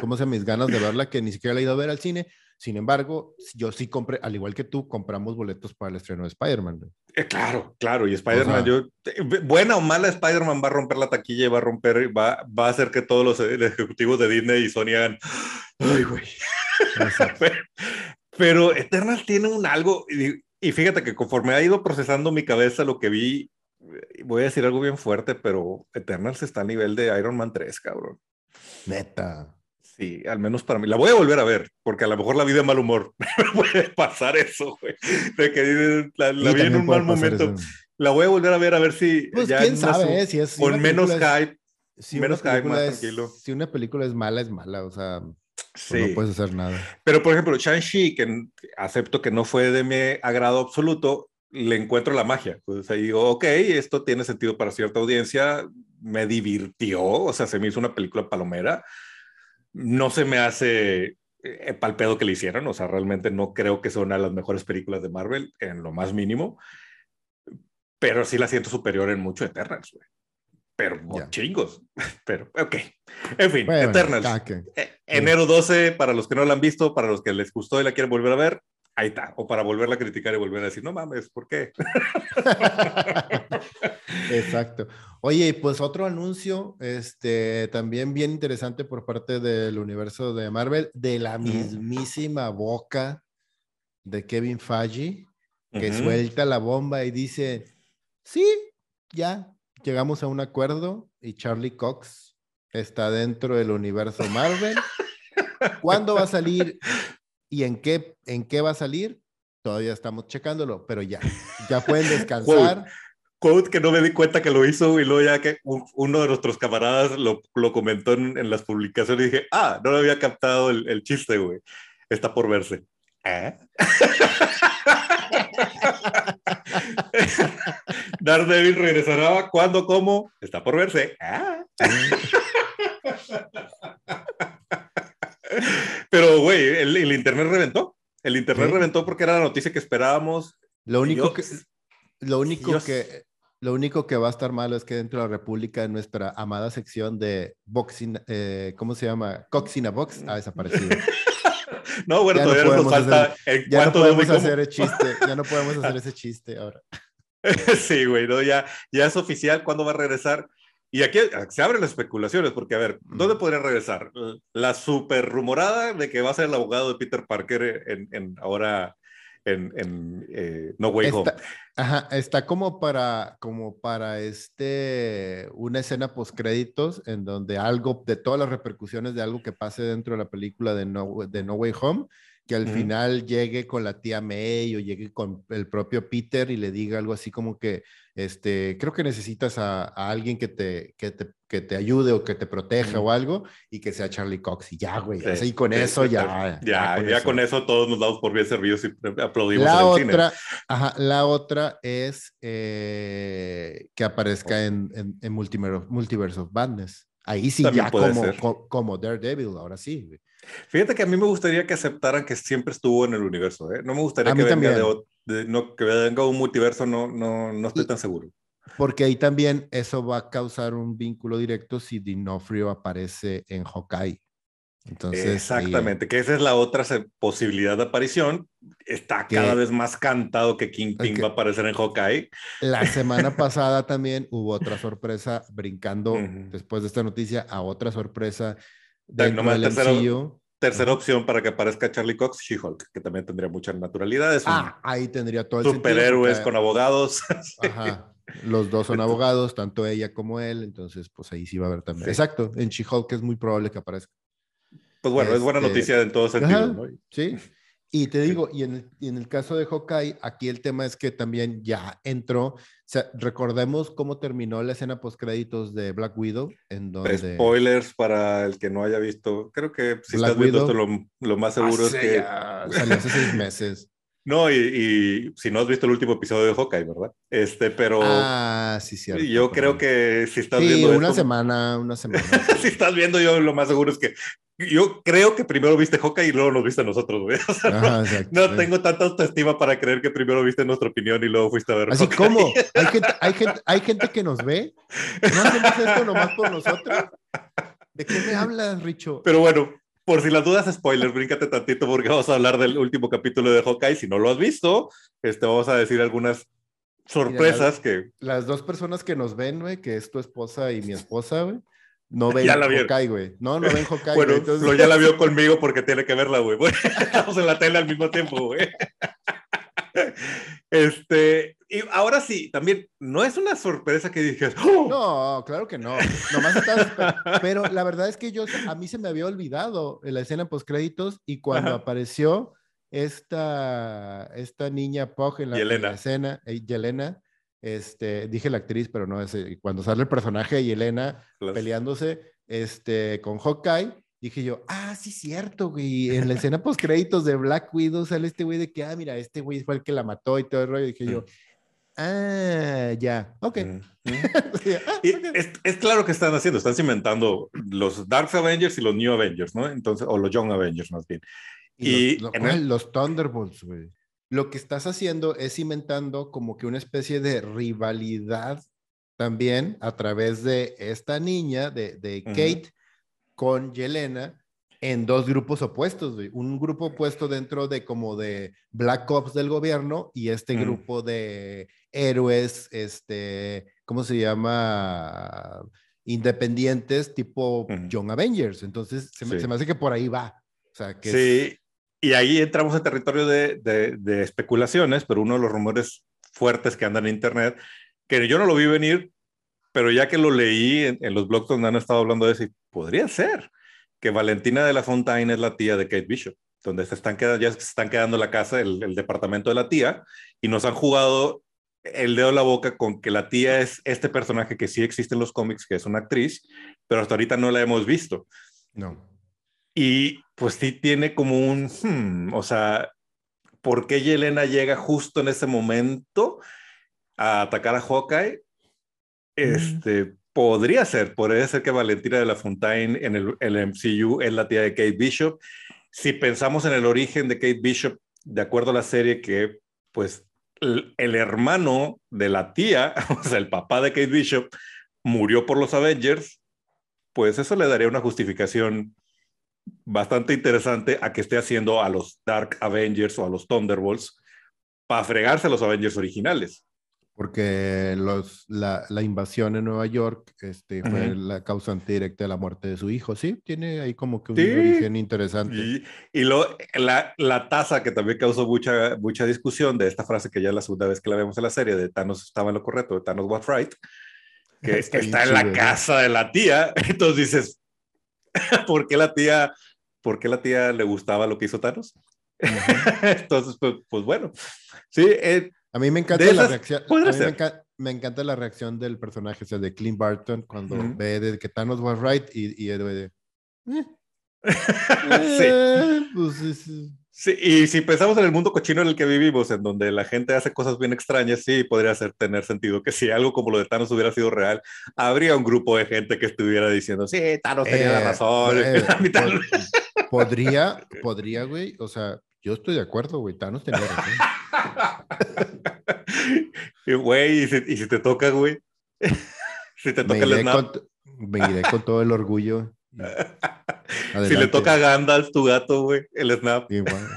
¿cómo se mis ganas de verla que ni siquiera la he ido a ver al cine. Sin embargo, yo sí compré, al igual que tú, compramos boletos para el estreno de Spider-Man. Eh, claro, claro, y Spider-Man, yo, eh, buena o mala, Spider-Man va a romper la taquilla y va a romper, va, va a hacer que todos los ejecutivos de Disney y Sony hagan, ay, güey. pero, pero Eternals tiene un algo, y fíjate que conforme ha ido procesando mi cabeza lo que vi, eh, voy a decir algo bien fuerte, pero Eternals está a nivel de Iron Man 3, cabrón. Neta. Sí, al menos para mí. La voy a volver a ver, porque a lo mejor la vida de mal humor. puede pasar eso, güey. De que la, vi en un mal momento. La voy a volver a ver a ver si. Pues quién sabe, eh, si es. con menos hype. menos hype, más tranquilo. Si una película es mala, es mala. O sea, pues no puedes hacer nada. Pero, por ejemplo, Shang-Chi, que acepto que no fue de mi agrado absoluto, le encuentro la magia. Pues ahí digo, ok, esto tiene sentido para cierta audiencia, me divirtió, o sea, se me hizo una película palomera. No se me hace eh, pal pedo que le hicieron, o sea, realmente no creo que sea una de las mejores películas de Marvel, en lo más mínimo, pero sí la siento superior en mucho Eternals, güey pero chingos. Pero, ok. En fin, Eternals. Eh, enero 12, para los que no la han visto, para los que les gustó y la quieren volver a ver, ahí está. O para volverla a criticar y volver a decir, no mames, ¿por qué? Exacto. Oye, pues otro anuncio, este, también bien interesante por parte del universo de Marvel, de la mismísima boca de Kevin Feige, que suelta la bomba y dice, sí, ya, llegamos a un acuerdo y Charlie Cox está dentro del universo Marvel. ¿Cuándo va a salir y en qué, en qué va a salir? Todavía estamos checándolo, pero ya, ya pueden descansar. quote que no me di cuenta que lo hizo y luego ya que uno de nuestros camaradas lo, lo comentó en, las publicaciones y dije, ah, no lo había captado el, el chiste, güey. Está por verse. ¿Eh? Daredevil regresará cuando, cómo, está por verse. ¿Ah? Pero, güey, el, internet reventó. El internet reventó porque era la noticia que esperábamos. Lo único que, lo único que, lo único que va a estar malo es que dentro de la República nuestra amada sección de boxing, eh, ¿cómo se llama? Coxina Box ha desaparecido. no, bueno, todavía no nos falta. ya no podemos hacer el chiste, ya no podemos hacer ese chiste ahora. sí, güey, ¿no? ya, ya es oficial cuándo va a regresar. Y aquí se abren las especulaciones, porque a ver, ¿dónde podría regresar? La super rumorada de que va a ser el abogado de Peter Parker en, en ahora en, en eh, No Way Home. Ajá, está como para, como para este, una escena post créditos en donde algo, de todas las repercusiones de algo que pase dentro de la película de No, de no Way Home, que al final llegue con la tía May o llegue con el propio Peter y le diga algo así como que, este, creo que necesitas a, alguien que te, que te, que, te, ayude o que te proteja o algo y que sea Charlie Cox. Y ya, güey, así con eso ya. Ya, ya, con, eso. todos nos damos por bien servidos y aplaudimos. La, otra, Ajá, la otra es eh, que aparezca en, en, en Multiverse, of Madness. Ahí sí, ya como, como, Daredevil, ahora sí. Fíjate que a mí me gustaría que aceptaran que siempre estuvo en el universo. ¿eh? No me gustaría que venga, de, no, que venga un multiverso, no, no, no estoy tan seguro. Porque ahí también eso va a causar un vínculo directo si Dinofrio aparece en Hawkeye. Entonces, Exactamente, que esa es la otra posibilidad de aparición. Está cada vez más cantado que Kingpin va a aparecer en Hawkeye. La semana pasada también hubo otra sorpresa, brincando después de esta noticia a otra sorpresa del tercera, tercera opción para que aparezca Charlie Cox, She-Hulk, que también tendría mucha naturalidad. ah, ahí tendría todo el Superhéroes con abogados. Ajá. Los dos son abogados, tanto ella como él, entonces pues ahí sí va a haber también. Exacto, en She-Hulk es muy probable que aparezca. Pues bueno, es buena este, noticia en todo sentido, ¿no? Sí. Y te digo, y en, el, en el caso de Hawkeye, aquí el tema es que también ya entró, o sea, recordemos cómo terminó la escena post créditos de Black Widow, en donde... Spoilers para el que no haya visto, creo que si estás viendo esto, lo, lo más seguro es que... salió hace seis meses. No, y, y, si no has visto el último episodio de Hawkeye, ¿verdad? Este, pero. Ah, sí, cierto. Yo creo que si estás sí, viendo. Una semana, una semana. si estás viendo, yo lo más seguro es que. Yo creo que primero viste Hawkeye y luego nos viste nosotros, güey. O sea, no, exacto, no tengo tanta autoestima para creer que primero viste nuestra opinión y luego fuiste a ver. Así como, ¿Hay gente, hay, gente, hay gente que nos ve. ¿No hacemos esto nomás por nosotros? ¿De qué me hablas, Richo? Pero bueno, por si las dudas, spoiler, bríncate tantito porque vamos a hablar del último capítulo de Hawkeye. Si no lo has visto, este, vamos a decir algunas sorpresas que... Las dos personas que nos ven, güey, que es tu esposa y mi esposa, güey, no ven Hawkeye, güey. No, no ven Hawkeye. bueno, entonces... ya la vio conmigo porque tiene que verla, güey. estamos en la tele al mismo tiempo, güey. Este, y ahora sí, también no es una sorpresa que dijes, ¡Oh! no, claro que no, nomás pero la verdad es que yo, a mí se me había olvidado la escena post créditos y cuando apareció esta, esta niña Pog en la, escena, eh, Yelena, este, dije la actriz, pero no es, cuando sale el personaje de Yelena peleándose este, con Hawkeye, dije yo, ah, sí, cierto, güey. En la escena post créditos de Black Widow sale este güey de que, ah, mira, este güey fue el que la mató y todo el rollo. Dije yo, ah, ya, ok. Ah, es, claro que están haciendo, están cimentando los Dark Avengers y los New Avengers, ¿no? Entonces, o los Young Avengers más bien. Y, los, Thunderbolts, güey. Lo que estás haciendo es cimentando como que una especie de rivalidad también a través de esta niña, de, de Kate, con Yelena en dos grupos opuestos, Un grupo opuesto dentro de como de Black Ops del gobierno y este mm. grupo de héroes, este, ¿cómo se llama? Independientes tipo Young Avengers. Entonces, se, me, hace que por ahí va. O sea, que sí, y ahí entramos en territorio de, de, especulaciones, pero uno de los rumores fuertes que andan en Internet, que yo no lo vi venir, pero ya que lo leí en, los blogs donde han estado hablando de eso, podría ser que Valentina de la Fontaine es la tía de Kate Bishop, donde se están quedando, ya se están quedando la casa, el, departamento de la tía, y nos han jugado el dedo en la boca con que la tía es este personaje que sí existe en los cómics, que es una actriz, pero hasta ahorita no la hemos visto. No. Y pues sí tiene como un, hmm, o sea, ¿por qué Yelena llega justo en ese momento a atacar a Hawkeye? Este, podría ser, podría ser que Valentina de la Fontaine en el, MCU es la tía de Kate Bishop. Si pensamos en el origen de Kate Bishop, de acuerdo a la serie, que pues el, el hermano de la tía, o sea, el papá de Kate Bishop, murió por los Avengers, pues eso le daría una justificación bastante interesante a que esté haciendo a los Dark Avengers o a los Thunderbolts para fregarse a los Avengers originales. Porque los, la, la invasión en Nueva York este, fue Ujú. la causante directa de la muerte de su hijo. Sí, tiene ahí como que un Sí. origen interesante. Y, y lo, la, la tasa que también causó mucha, mucha discusión de esta frase que ya es la segunda vez que la vemos en la serie, de Thanos estaba en lo correcto, de Thanos was right, que Está está, en la casa de la tía. Entonces dices, ¿por qué la tía, por qué la tía le gustaba lo que hizo Thanos? Entonces, pues, pues bueno, sí, eh, A mí me encanta la reacción. a mí me, enca- me encanta la reacción del personaje, o sea, de Clint Barton, cuando Ujú. ve de que Thanos was right y, y de. "Eh, sí. eh, pues, es- es- Sí, y si pensamos en el mundo cochino en el que vivimos, en donde la gente hace cosas bien extrañas, sí, podría ser, tener sentido que si algo como lo de Thanos hubiera sido real, habría un grupo de gente que estuviera diciendo, sí, Thanos tenía la Eh, razón. eh, pod- podría, podría, güey. O sea, yo estoy de acuerdo, güey. Thanos tenía razón. y güey, y si, y si te toca, güey, si te toca el snap, con, me iré con todo el orgullo. si le toca a Gandalf, tu gato, güey, el snap, Igual,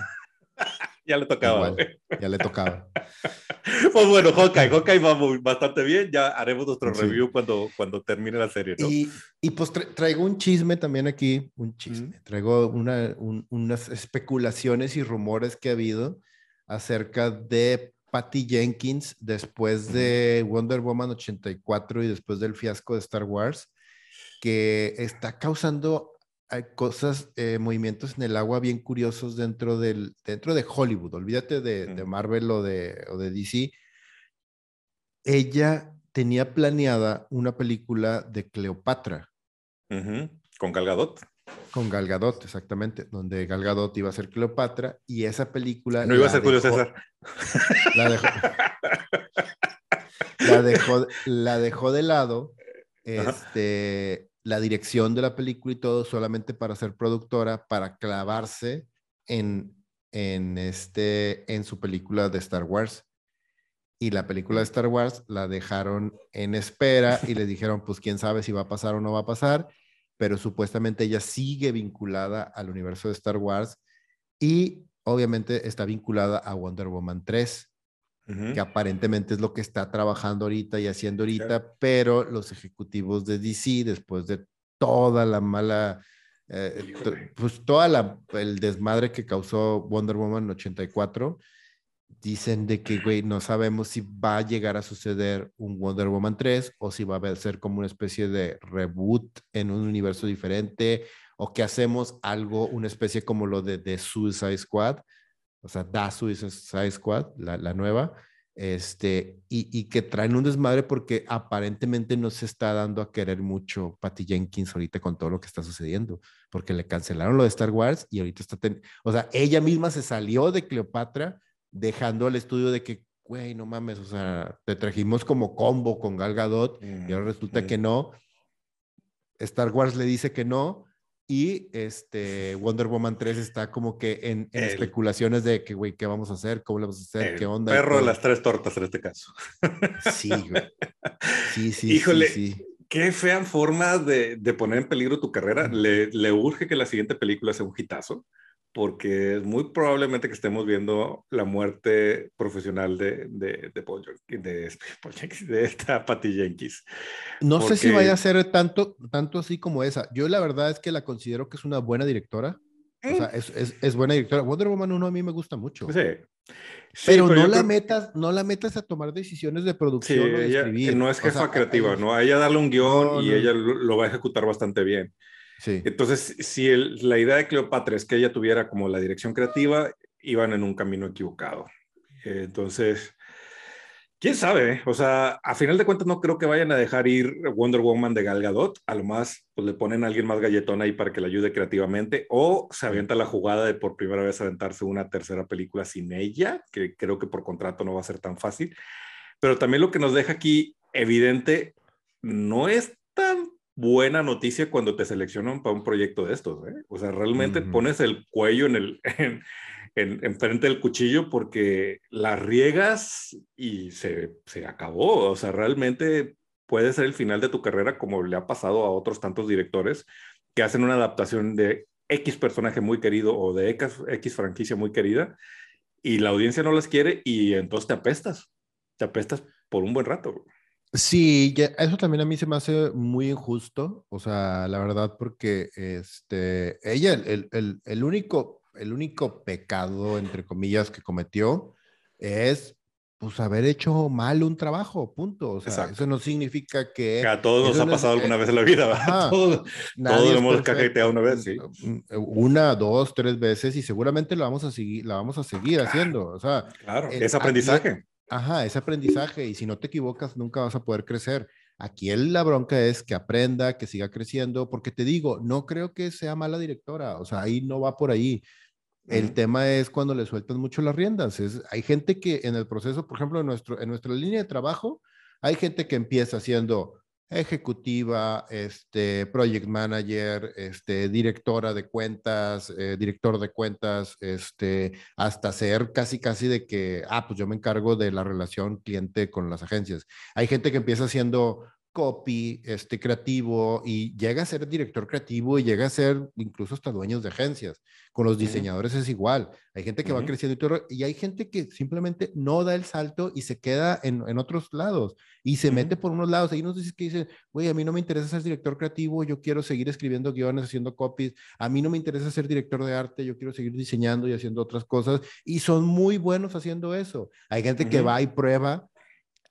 ya le tocaba, Igual. ya le tocaba. Pues bueno, Hawkeye, Hawkeye va muy- bastante bien, ya haremos nuestro Sí. review cuando, cuando termine la serie, ¿no? Y, y pues tra- traigo un chisme también aquí, un chisme. Traigo una, un- unas especulaciones y rumores que ha habido acerca de Patty Jenkins después de Wonder Woman 84 y después del fiasco de Star Wars, que está causando eh, cosas, eh, movimientos en el agua bien curiosos dentro, del, dentro de Hollywood. Olvídate de, de. Marvel o de, o de DC. Ella tenía planeada una película de Cleopatra Con Gal Gadot. Con Gal Gadot, exactamente, donde Gal Gadot iba a ser Cleopatra y esa película No iba a ser Julio dejó- César. La dejó, la dejó, la dejó de lado Ajá. este, la dirección de la película y todo solamente para ser productora, para clavarse en, en, este, en su película de Star Wars. Y la película de Star Wars la dejaron en espera y le dijeron, pues quién sabe si va a pasar o no va a pasar, pero supuestamente ella sigue vinculada al universo de Star Wars y obviamente está vinculada a Wonder Woman 3 Ujú. que aparentemente es lo que está trabajando ahorita y haciendo ahorita, pero los ejecutivos de DC, después de toda la mala, eh, pues toda la, el desmadre que causó Wonder Woman 84, dicen de que, güey, no sabemos si va a llegar a suceder un Wonder Woman 3 o si va a ser como una especie de reboot en un universo diferente o que hacemos algo, una especie como lo de, de Suicide Squad, o sea, Da Suicide Squad, la, la nueva, este, y, y que traen un desmadre porque aparentemente no se está dando a querer mucho Patty Jenkins ahorita con todo lo que está sucediendo, porque le cancelaron lo de Star Wars y ahorita está, ten- o sea, ella misma se salió de Cleopatra dejando al estudio de que, güey, no mames, o sea, te trajimos como combo con Gal Gadot y ahora resulta Mm. que no. Star Wars le dice que no y este Wonder Woman 3 está como que en, en El- especulaciones de que, güey, ¿qué vamos a hacer? ¿Cómo le vamos a hacer? El ¿Qué onda? Perro de las tres tortas en este caso. Sí, güey. Sí, sí, Híjole. sí, sí. Qué fea forma de, de poner en peligro tu carrera. Le, le urge que la siguiente película sea un hitazo, porque es muy probablemente que estemos viendo la muerte profesional de, de, de Paul de, Jenkins, de esta Patty Jenkins. No sé si Porque- vaya a ser tanto, tanto así como esa. Yo la verdad es que la considero que es una buena directora. O sea, es, es, es buena directora. Wonder Woman 1 a mí me gusta mucho. Sí. Sí, pero, no yo la creo- metas, no la metas a tomar decisiones de Sí, producción o de ella escribir. no es O jefa sea, creativa, ahí- ¿no? A ella darle un guion No, y no. ella lo, lo va a ejecutar bastante bien. Sí. Entonces, si el- la idea de Cleopatra es que ella tuviera como la dirección creativa, iban en un camino equivocado. Eh, Entonces, quién sabe, o sea, a final de cuentas no creo que vayan a dejar ir Wonder Woman de Gal Gadot, a lo más pues le ponen a alguien más galletón ahí para que le ayude creativamente, o se avienta la jugada de por primera vez aventarse una tercera película sin ella, que creo que por contrato no va a ser tan fácil, pero también lo que nos deja aquí evidente, no es tan buena noticia cuando te seleccionan para un proyecto de estos, ¿eh? o sea, realmente pones el cuello en el... en, frente del cuchillo porque la riegas y se, se acabó. O sea, realmente puede ser el final de tu carrera como le ha pasado a otros tantos directores que hacen una adaptación de X personaje muy querido o de X, X franquicia muy querida y la audiencia no las quiere y entonces te apestas, te apestas por un buen rato. Sí, eso también a mí se me hace muy injusto, o sea, la verdad, porque este, ella, el, el, el único el único pecado, entre comillas, que cometió es pues haber hecho mal un trabajo, punto. O sea, eso no significa que... a todos nos ha pasado alguna vez en la vida, ¿verdad? todos, todos hemos cajeteado una vez, sí. Mm, una, dos, tres veces y seguramente la vamos a seguir, la vamos a seguir haciendo. O sea, claro, es aprendizaje. Ajá, es aprendizaje y si no te equivocas nunca vas a poder crecer. Aquí la bronca es que aprenda, que siga creciendo, porque te digo, no creo que sea mala directora, o sea, ahí no va por ahí. El tema es cuando le sueltan mucho las riendas. Es, hay gente que en el proceso, por ejemplo, en, nuestro, en nuestra línea de trabajo, hay gente que empieza siendo ejecutiva, este, project manager, este, directora de cuentas, eh, director de cuentas, este, hasta ser casi, casi de que, ah, pues yo me encargo de la relación cliente con las agencias. Hay gente que empieza siendo copy, este, creativo y llega a ser director creativo y llega a ser incluso hasta dueños de agencias. Con los diseñadores es igual. Hay gente que va creciendo y todo, y hay gente que simplemente no da el salto y se queda en, en otros lados y se mete por unos lados. Hay unos que dicen, güey, a mí no me interesa ser director creativo, yo quiero seguir escribiendo guiones, haciendo copies. A mí no me interesa ser director de arte, yo quiero seguir diseñando y haciendo otras cosas. Y son muy buenos haciendo eso. Hay gente que va y prueba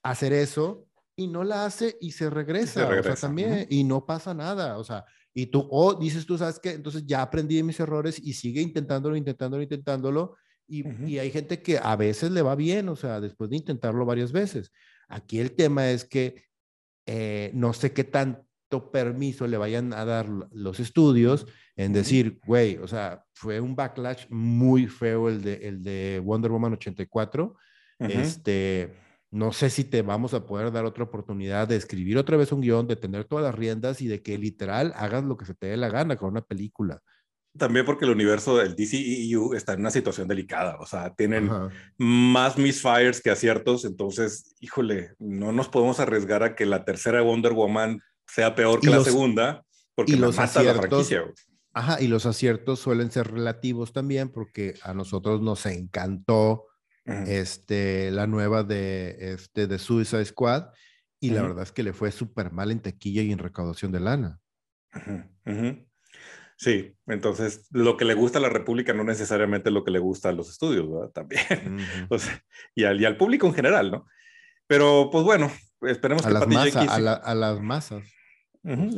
hacer eso y no la hace y se regresa, o sea, también, y no pasa nada, o sea, y tú, o dices tú, ¿sabes qué? Entonces ya aprendí de mis errores y sigue intentándolo, intentándolo, intentándolo, y, y, hay gente que a veces le va bien, o sea, después de intentarlo varias veces. Aquí el tema es que eh, no sé qué tanto permiso le vayan a dar los estudios en decir, güey, o sea, fue un backlash muy feo el de, el de Wonder Woman 84, este no sé si te vamos a poder dar otra oportunidad de escribir otra vez un guion, de tener todas las riendas y de que literal hagas lo que se te dé la gana con una película. También porque el universo del DCEU está en una situación delicada, o sea, tienen más misfires que aciertos, entonces, híjole, no nos podemos arriesgar a que la tercera Wonder Woman sea peor que la segunda, porque los mata la franquicia. Ajá, y los aciertos suelen ser relativos también, porque a nosotros nos encantó este, la nueva de, este, de Suicide Squad, y la verdad es que le fue súper mal en tequilla y en recaudación de lana. Sí, entonces lo que le gusta a la República no necesariamente lo que le gusta a los estudios, ¿verdad? También. y, al, y, al, público en general, ¿no? Pero pues bueno, esperemos a que las a, a, las masas.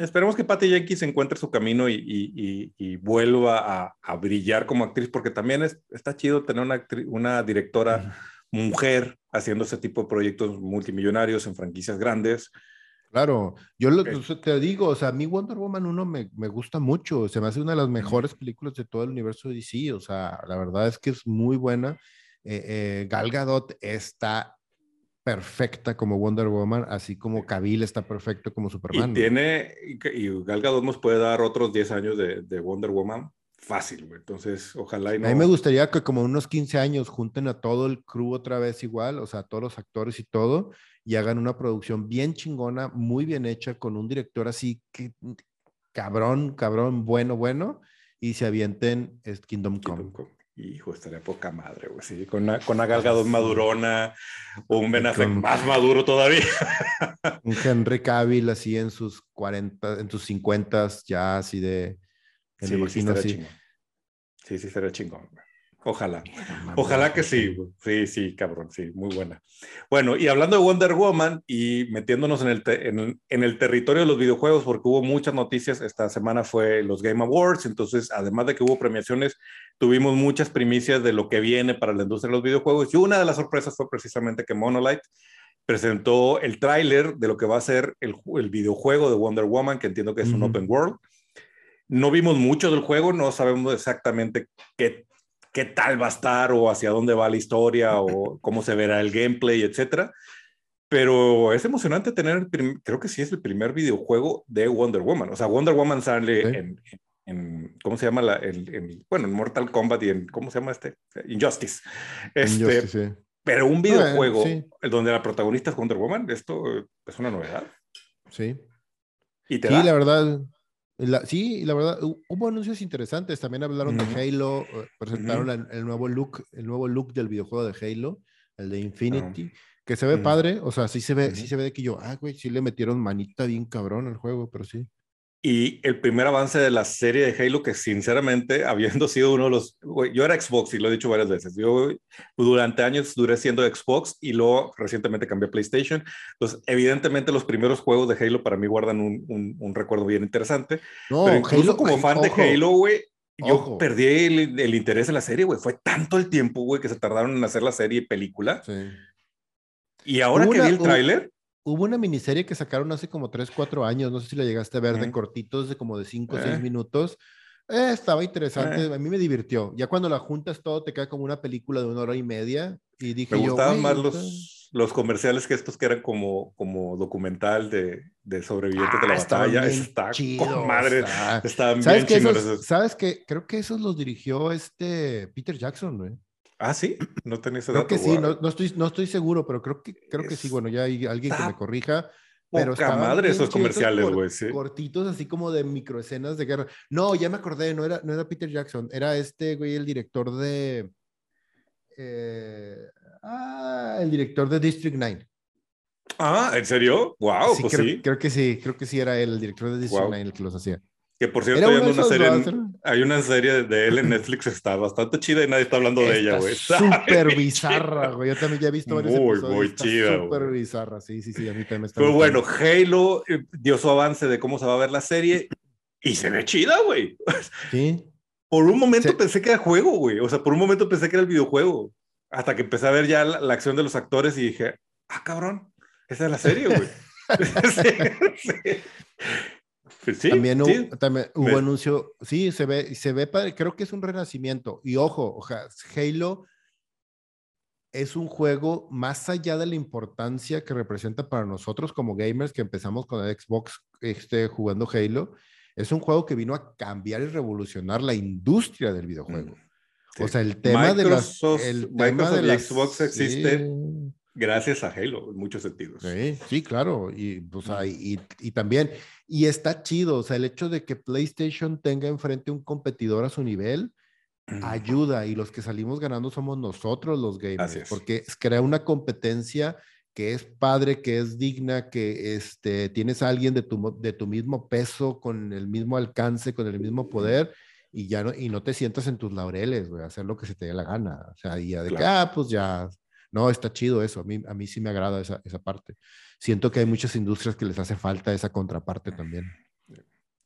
Esperemos que Patty Jenkins encuentre su camino y, vuelva a, brillar como actriz, porque también es, está chido tener una, una directora mujer haciendo ese tipo de proyectos multimillonarios en franquicias grandes. Claro, yo lo, te digo, o sea, a mí Wonder Woman 1 me, me, gusta mucho, se me hace una de las mejores películas de todo el universo de DC, o sea, la verdad es que es muy buena. Eh, eh, Gal Gadot está perfecta como Wonder Woman, así como Cavill está perfecto como Superman. Y tiene, y Gal Gadot nos puede dar otros 10 años de, de Wonder Woman fácil, güey. Entonces, ojalá y no... A mí me gustaría que como unos 15 años junten a todo el crew otra vez igual, o sea, todos los actores y todo, y hagan una producción bien chingona, muy bien hecha, con un director así que cabrón, cabrón, bueno, bueno, y se avienten Kingdom Come. Hijo, estaría poca madre, güey. Sí, con una, con una galga madurona, o un Ben Affleck más maduro todavía. un Henry Cavill así en sus 40, en sus 50, ya así de. Sí, sí, así. Sí, sí, sería chingón. Ojalá. Ojalá que sí. Sí, sí, cabrón, sí, muy buena. Bueno, y hablando de Wonder Woman y metiéndonos en el, en, en, el territorio de los videojuegos, porque hubo muchas noticias, esta semana fue los Game Awards, entonces, además de que hubo premiaciones, tuvimos muchas primicias de lo que viene para la industria de los videojuegos, y una de las sorpresas fue precisamente que Monolith presentó el tráiler de lo que va a ser el, el, videojuego de Wonder Woman, que entiendo que es un open world. No vimos mucho del juego, no sabemos exactamente qué, qué tal va a estar o hacia dónde va la historia o cómo se verá el gameplay, etcétera. Pero es emocionante tener, creo que sí es el primer videojuego de Wonder Woman. O sea, Wonder Woman sale en, ¿cómo se llama? La, el, bueno, en Mortal Kombat y en, ¿cómo se llama este? Injustice. Este, Pero un videojuego donde la protagonista es Wonder Woman, esto es una novedad. Sí. ¿Y te sí, la verdad. Sí, la verdad, hubo anuncios interesantes. También hablaron de Halo, eh, presentaron el, nuevo look, el nuevo look del videojuego de Halo, el de Infinity. Que se ve padre, o sea, sí se ve, sí se ve de que yo, ah, güey, sí le metieron manita bien cabrón al juego, pero sí. Y el primer avance de la serie de Halo, que sinceramente, habiendo sido uno de los, yo era Xbox y lo he dicho varias veces, yo durante años duré siendo Xbox y luego recientemente cambié a PlayStation, entonces evidentemente los primeros juegos de Halo para mí guardan un, un, recuerdo bien interesante. No, pero incluso como fan de Halo, güey, yo perdí el, el, interés en la serie, güey, fue tanto el tiempo, güey, que se tardaron en hacer la serie y película. Sí. Y ahora que vi el tráiler... Hubo una miniserie que sacaron hace como 3, 4 años, no sé si la llegaste a ver, de cortitos de como de 5 o 6 eh. minutos. Eh, estaba interesante, eh. a mí me divirtió. Ya cuando la juntas todo te queda como una película de una hora y media. Y dije me gustaban más los, los comerciales que estos que eran como, como documental de, de sobrevivientes de la ah, batalla. Está chido, madre, estaban ¿Sabes bien que ¿Sabes qué? Creo que esos los dirigió este Peter Jackson, güey. Ah, sí, no tenía ese dato. Creo que sí, no, no, estoy, no estoy seguro, pero creo que, creo que sí. Bueno, ya hay alguien que me corrija. Pero Poca madre esos comerciales, güey, sí. Cortitos, así como de microescenas de guerra. No, ya me acordé, no era, no era Peter Jackson, era este, güey, el director de. Eh, ah, el director de District 9. Ah, ¿en serio? Wow, sí, pues creo, sí. Creo que sí, creo que sí era el director de District 9 el que los hacía. Que por cierto, hay una, serie, hay una serie de él en Netflix, está bastante chida y nadie está hablando de ella, güey. Súper bizarra, güey. Yo también ya he visto varios muy, episodios. Muy chida, Súper bizarra, sí, sí, sí, a mí también está Pero bueno, Halo eh, dio su avance de cómo se va a ver la serie y se ve chida, güey. Sí. Por un momento pensé que era juego, güey. O sea, por un momento pensé que era el videojuego. Hasta que empecé a ver ya la, acción de los actores y dije, ah, cabrón, esa es la serie, güey. sí, sí. También, hubo, también hubo anuncio, sí, se ve, se ve, creo que es un renacimiento. Y ojo, oja, Halo es un juego más allá de la importancia que representa para nosotros como gamers que empezamos con el Xbox este, jugando Halo. Es un juego que vino a cambiar y revolucionar la industria del videojuego. Mm, o sea, el tema de las... El tema de Xbox existe gracias a Halo en muchos sentidos. Sí, sí claro. Y, pues, y, y, también, y está chido, o sea, el hecho de que PlayStation tenga enfrente un competidor a su nivel ayuda y los que salimos ganando somos nosotros los gamers, porque crea una competencia que es padre, que es digna, que este, tienes a alguien de tu, de tu mismo peso, con el mismo alcance, con el mismo poder, y ya no, y no te sientas en tus laureles, güey, hacer lo que se te dé la gana. O sea, y ya de que, ah, pues ya no, está chido eso, a mí, a mí sí me agrada esa, esa parte. Siento que hay muchas industrias que les hace falta esa contraparte también.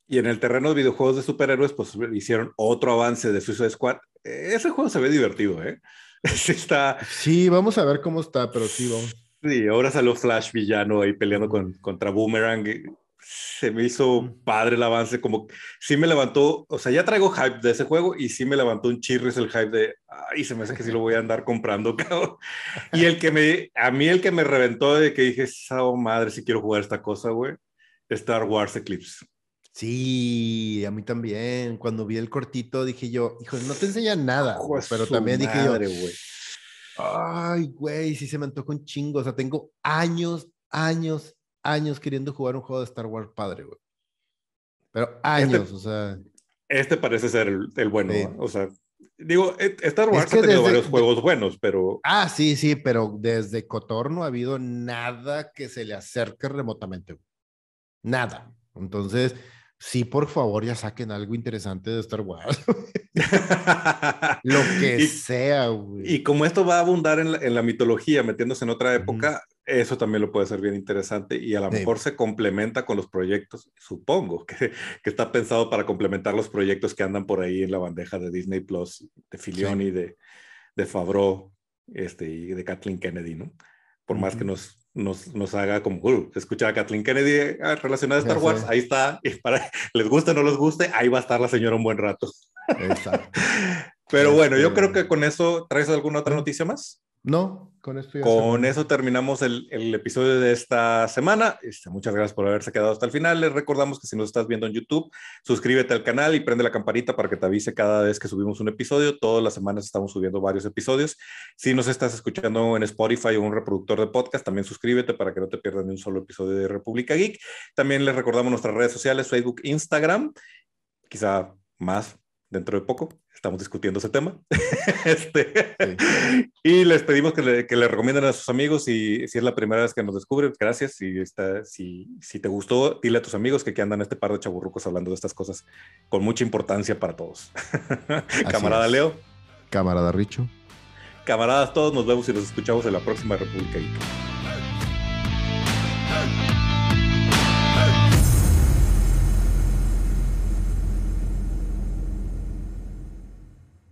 Y en el terreno de videojuegos de superhéroes, pues hicieron otro avance de Suicide Squad. Ese juego se ve divertido, ¿eh? Sí, está... sí, vamos a ver cómo está, pero sí, vamos. Sí, ahora salió Flash villano ahí peleando con, contra Boomerang se me hizo padre el avance, como sí me levantó, o sea, ya traigo hype de ese juego y sí me levantó un chirris el hype de, ay, se me hace que sí lo voy a andar comprando, cabrón. Y el que me, a mí el que me reventó de que dije, oh, madre, si quiero jugar esta cosa, güey, Star Wars Eclipse. Sí, a mí también. Cuando vi el cortito dije yo, hijo, no te enseñan nada, pero también dije yo, ay, güey, sí se me antoja un chingo. O sea, tengo años, años, años queriendo jugar un juego de Star Wars padre, güey. Pero este años, o sea. Este parece ser el, bueno, o sea, digo, e, Star Wars ha tenido varios juegos buenos, pero. Ah, sí, sí, pero desde Cotor no ha habido nada que se le acerque remotamente, güey. Nada. Entonces, sí, por favor, ya saquen algo interesante de Star Wars. Lo que sea, güey. Y como esto va a abundar en la, mitología, metiéndose en otra época, eso también lo puede ser bien interesante y a lo mejor se complementa con los proyectos, supongo que, que, está pensado para complementar los proyectos que andan por ahí en la bandeja de Disney Plus, de Filioni, de, de Favreau este, y de Kathleen Kennedy, ¿no? Por más que nos nos, nos haga como uh, escuchar a Kathleen Kennedy ah, relacionada a Star Wars. Ahí está. Y para les guste o no les guste, ahí va a estar la señora un buen rato. Exacto. Pero bueno, yo creo este que con eso, ¿traes alguna otra noticia más? No, con esto Con eso terminamos el, el, episodio de esta semana. Este, muchas gracias por haberse quedado hasta el final. Les recordamos que si nos estás viendo en YouTube, suscríbete al canal y prende la campanita para que te avise cada vez que subimos un episodio. Todas las semanas estamos subiendo varios episodios. Si nos estás escuchando en Spotify o un reproductor de podcast, también suscríbete para que no te pierdas ni un solo episodio de República Geek. También les recordamos nuestras redes sociales, Facebook, Instagram, quizá más dentro de poco. Estamos discutiendo ese tema. este, Y les pedimos que le, que le, recomienden a sus amigos y si es la primera vez que nos descubren, gracias. Si, está, si, si te gustó, dile a tus amigos que aquí andan este par de chaburrucos hablando de estas cosas con mucha importancia para todos. Camarada Leo. Camarada Richo. Camaradas todos, nos vemos y nos escuchamos en la próxima República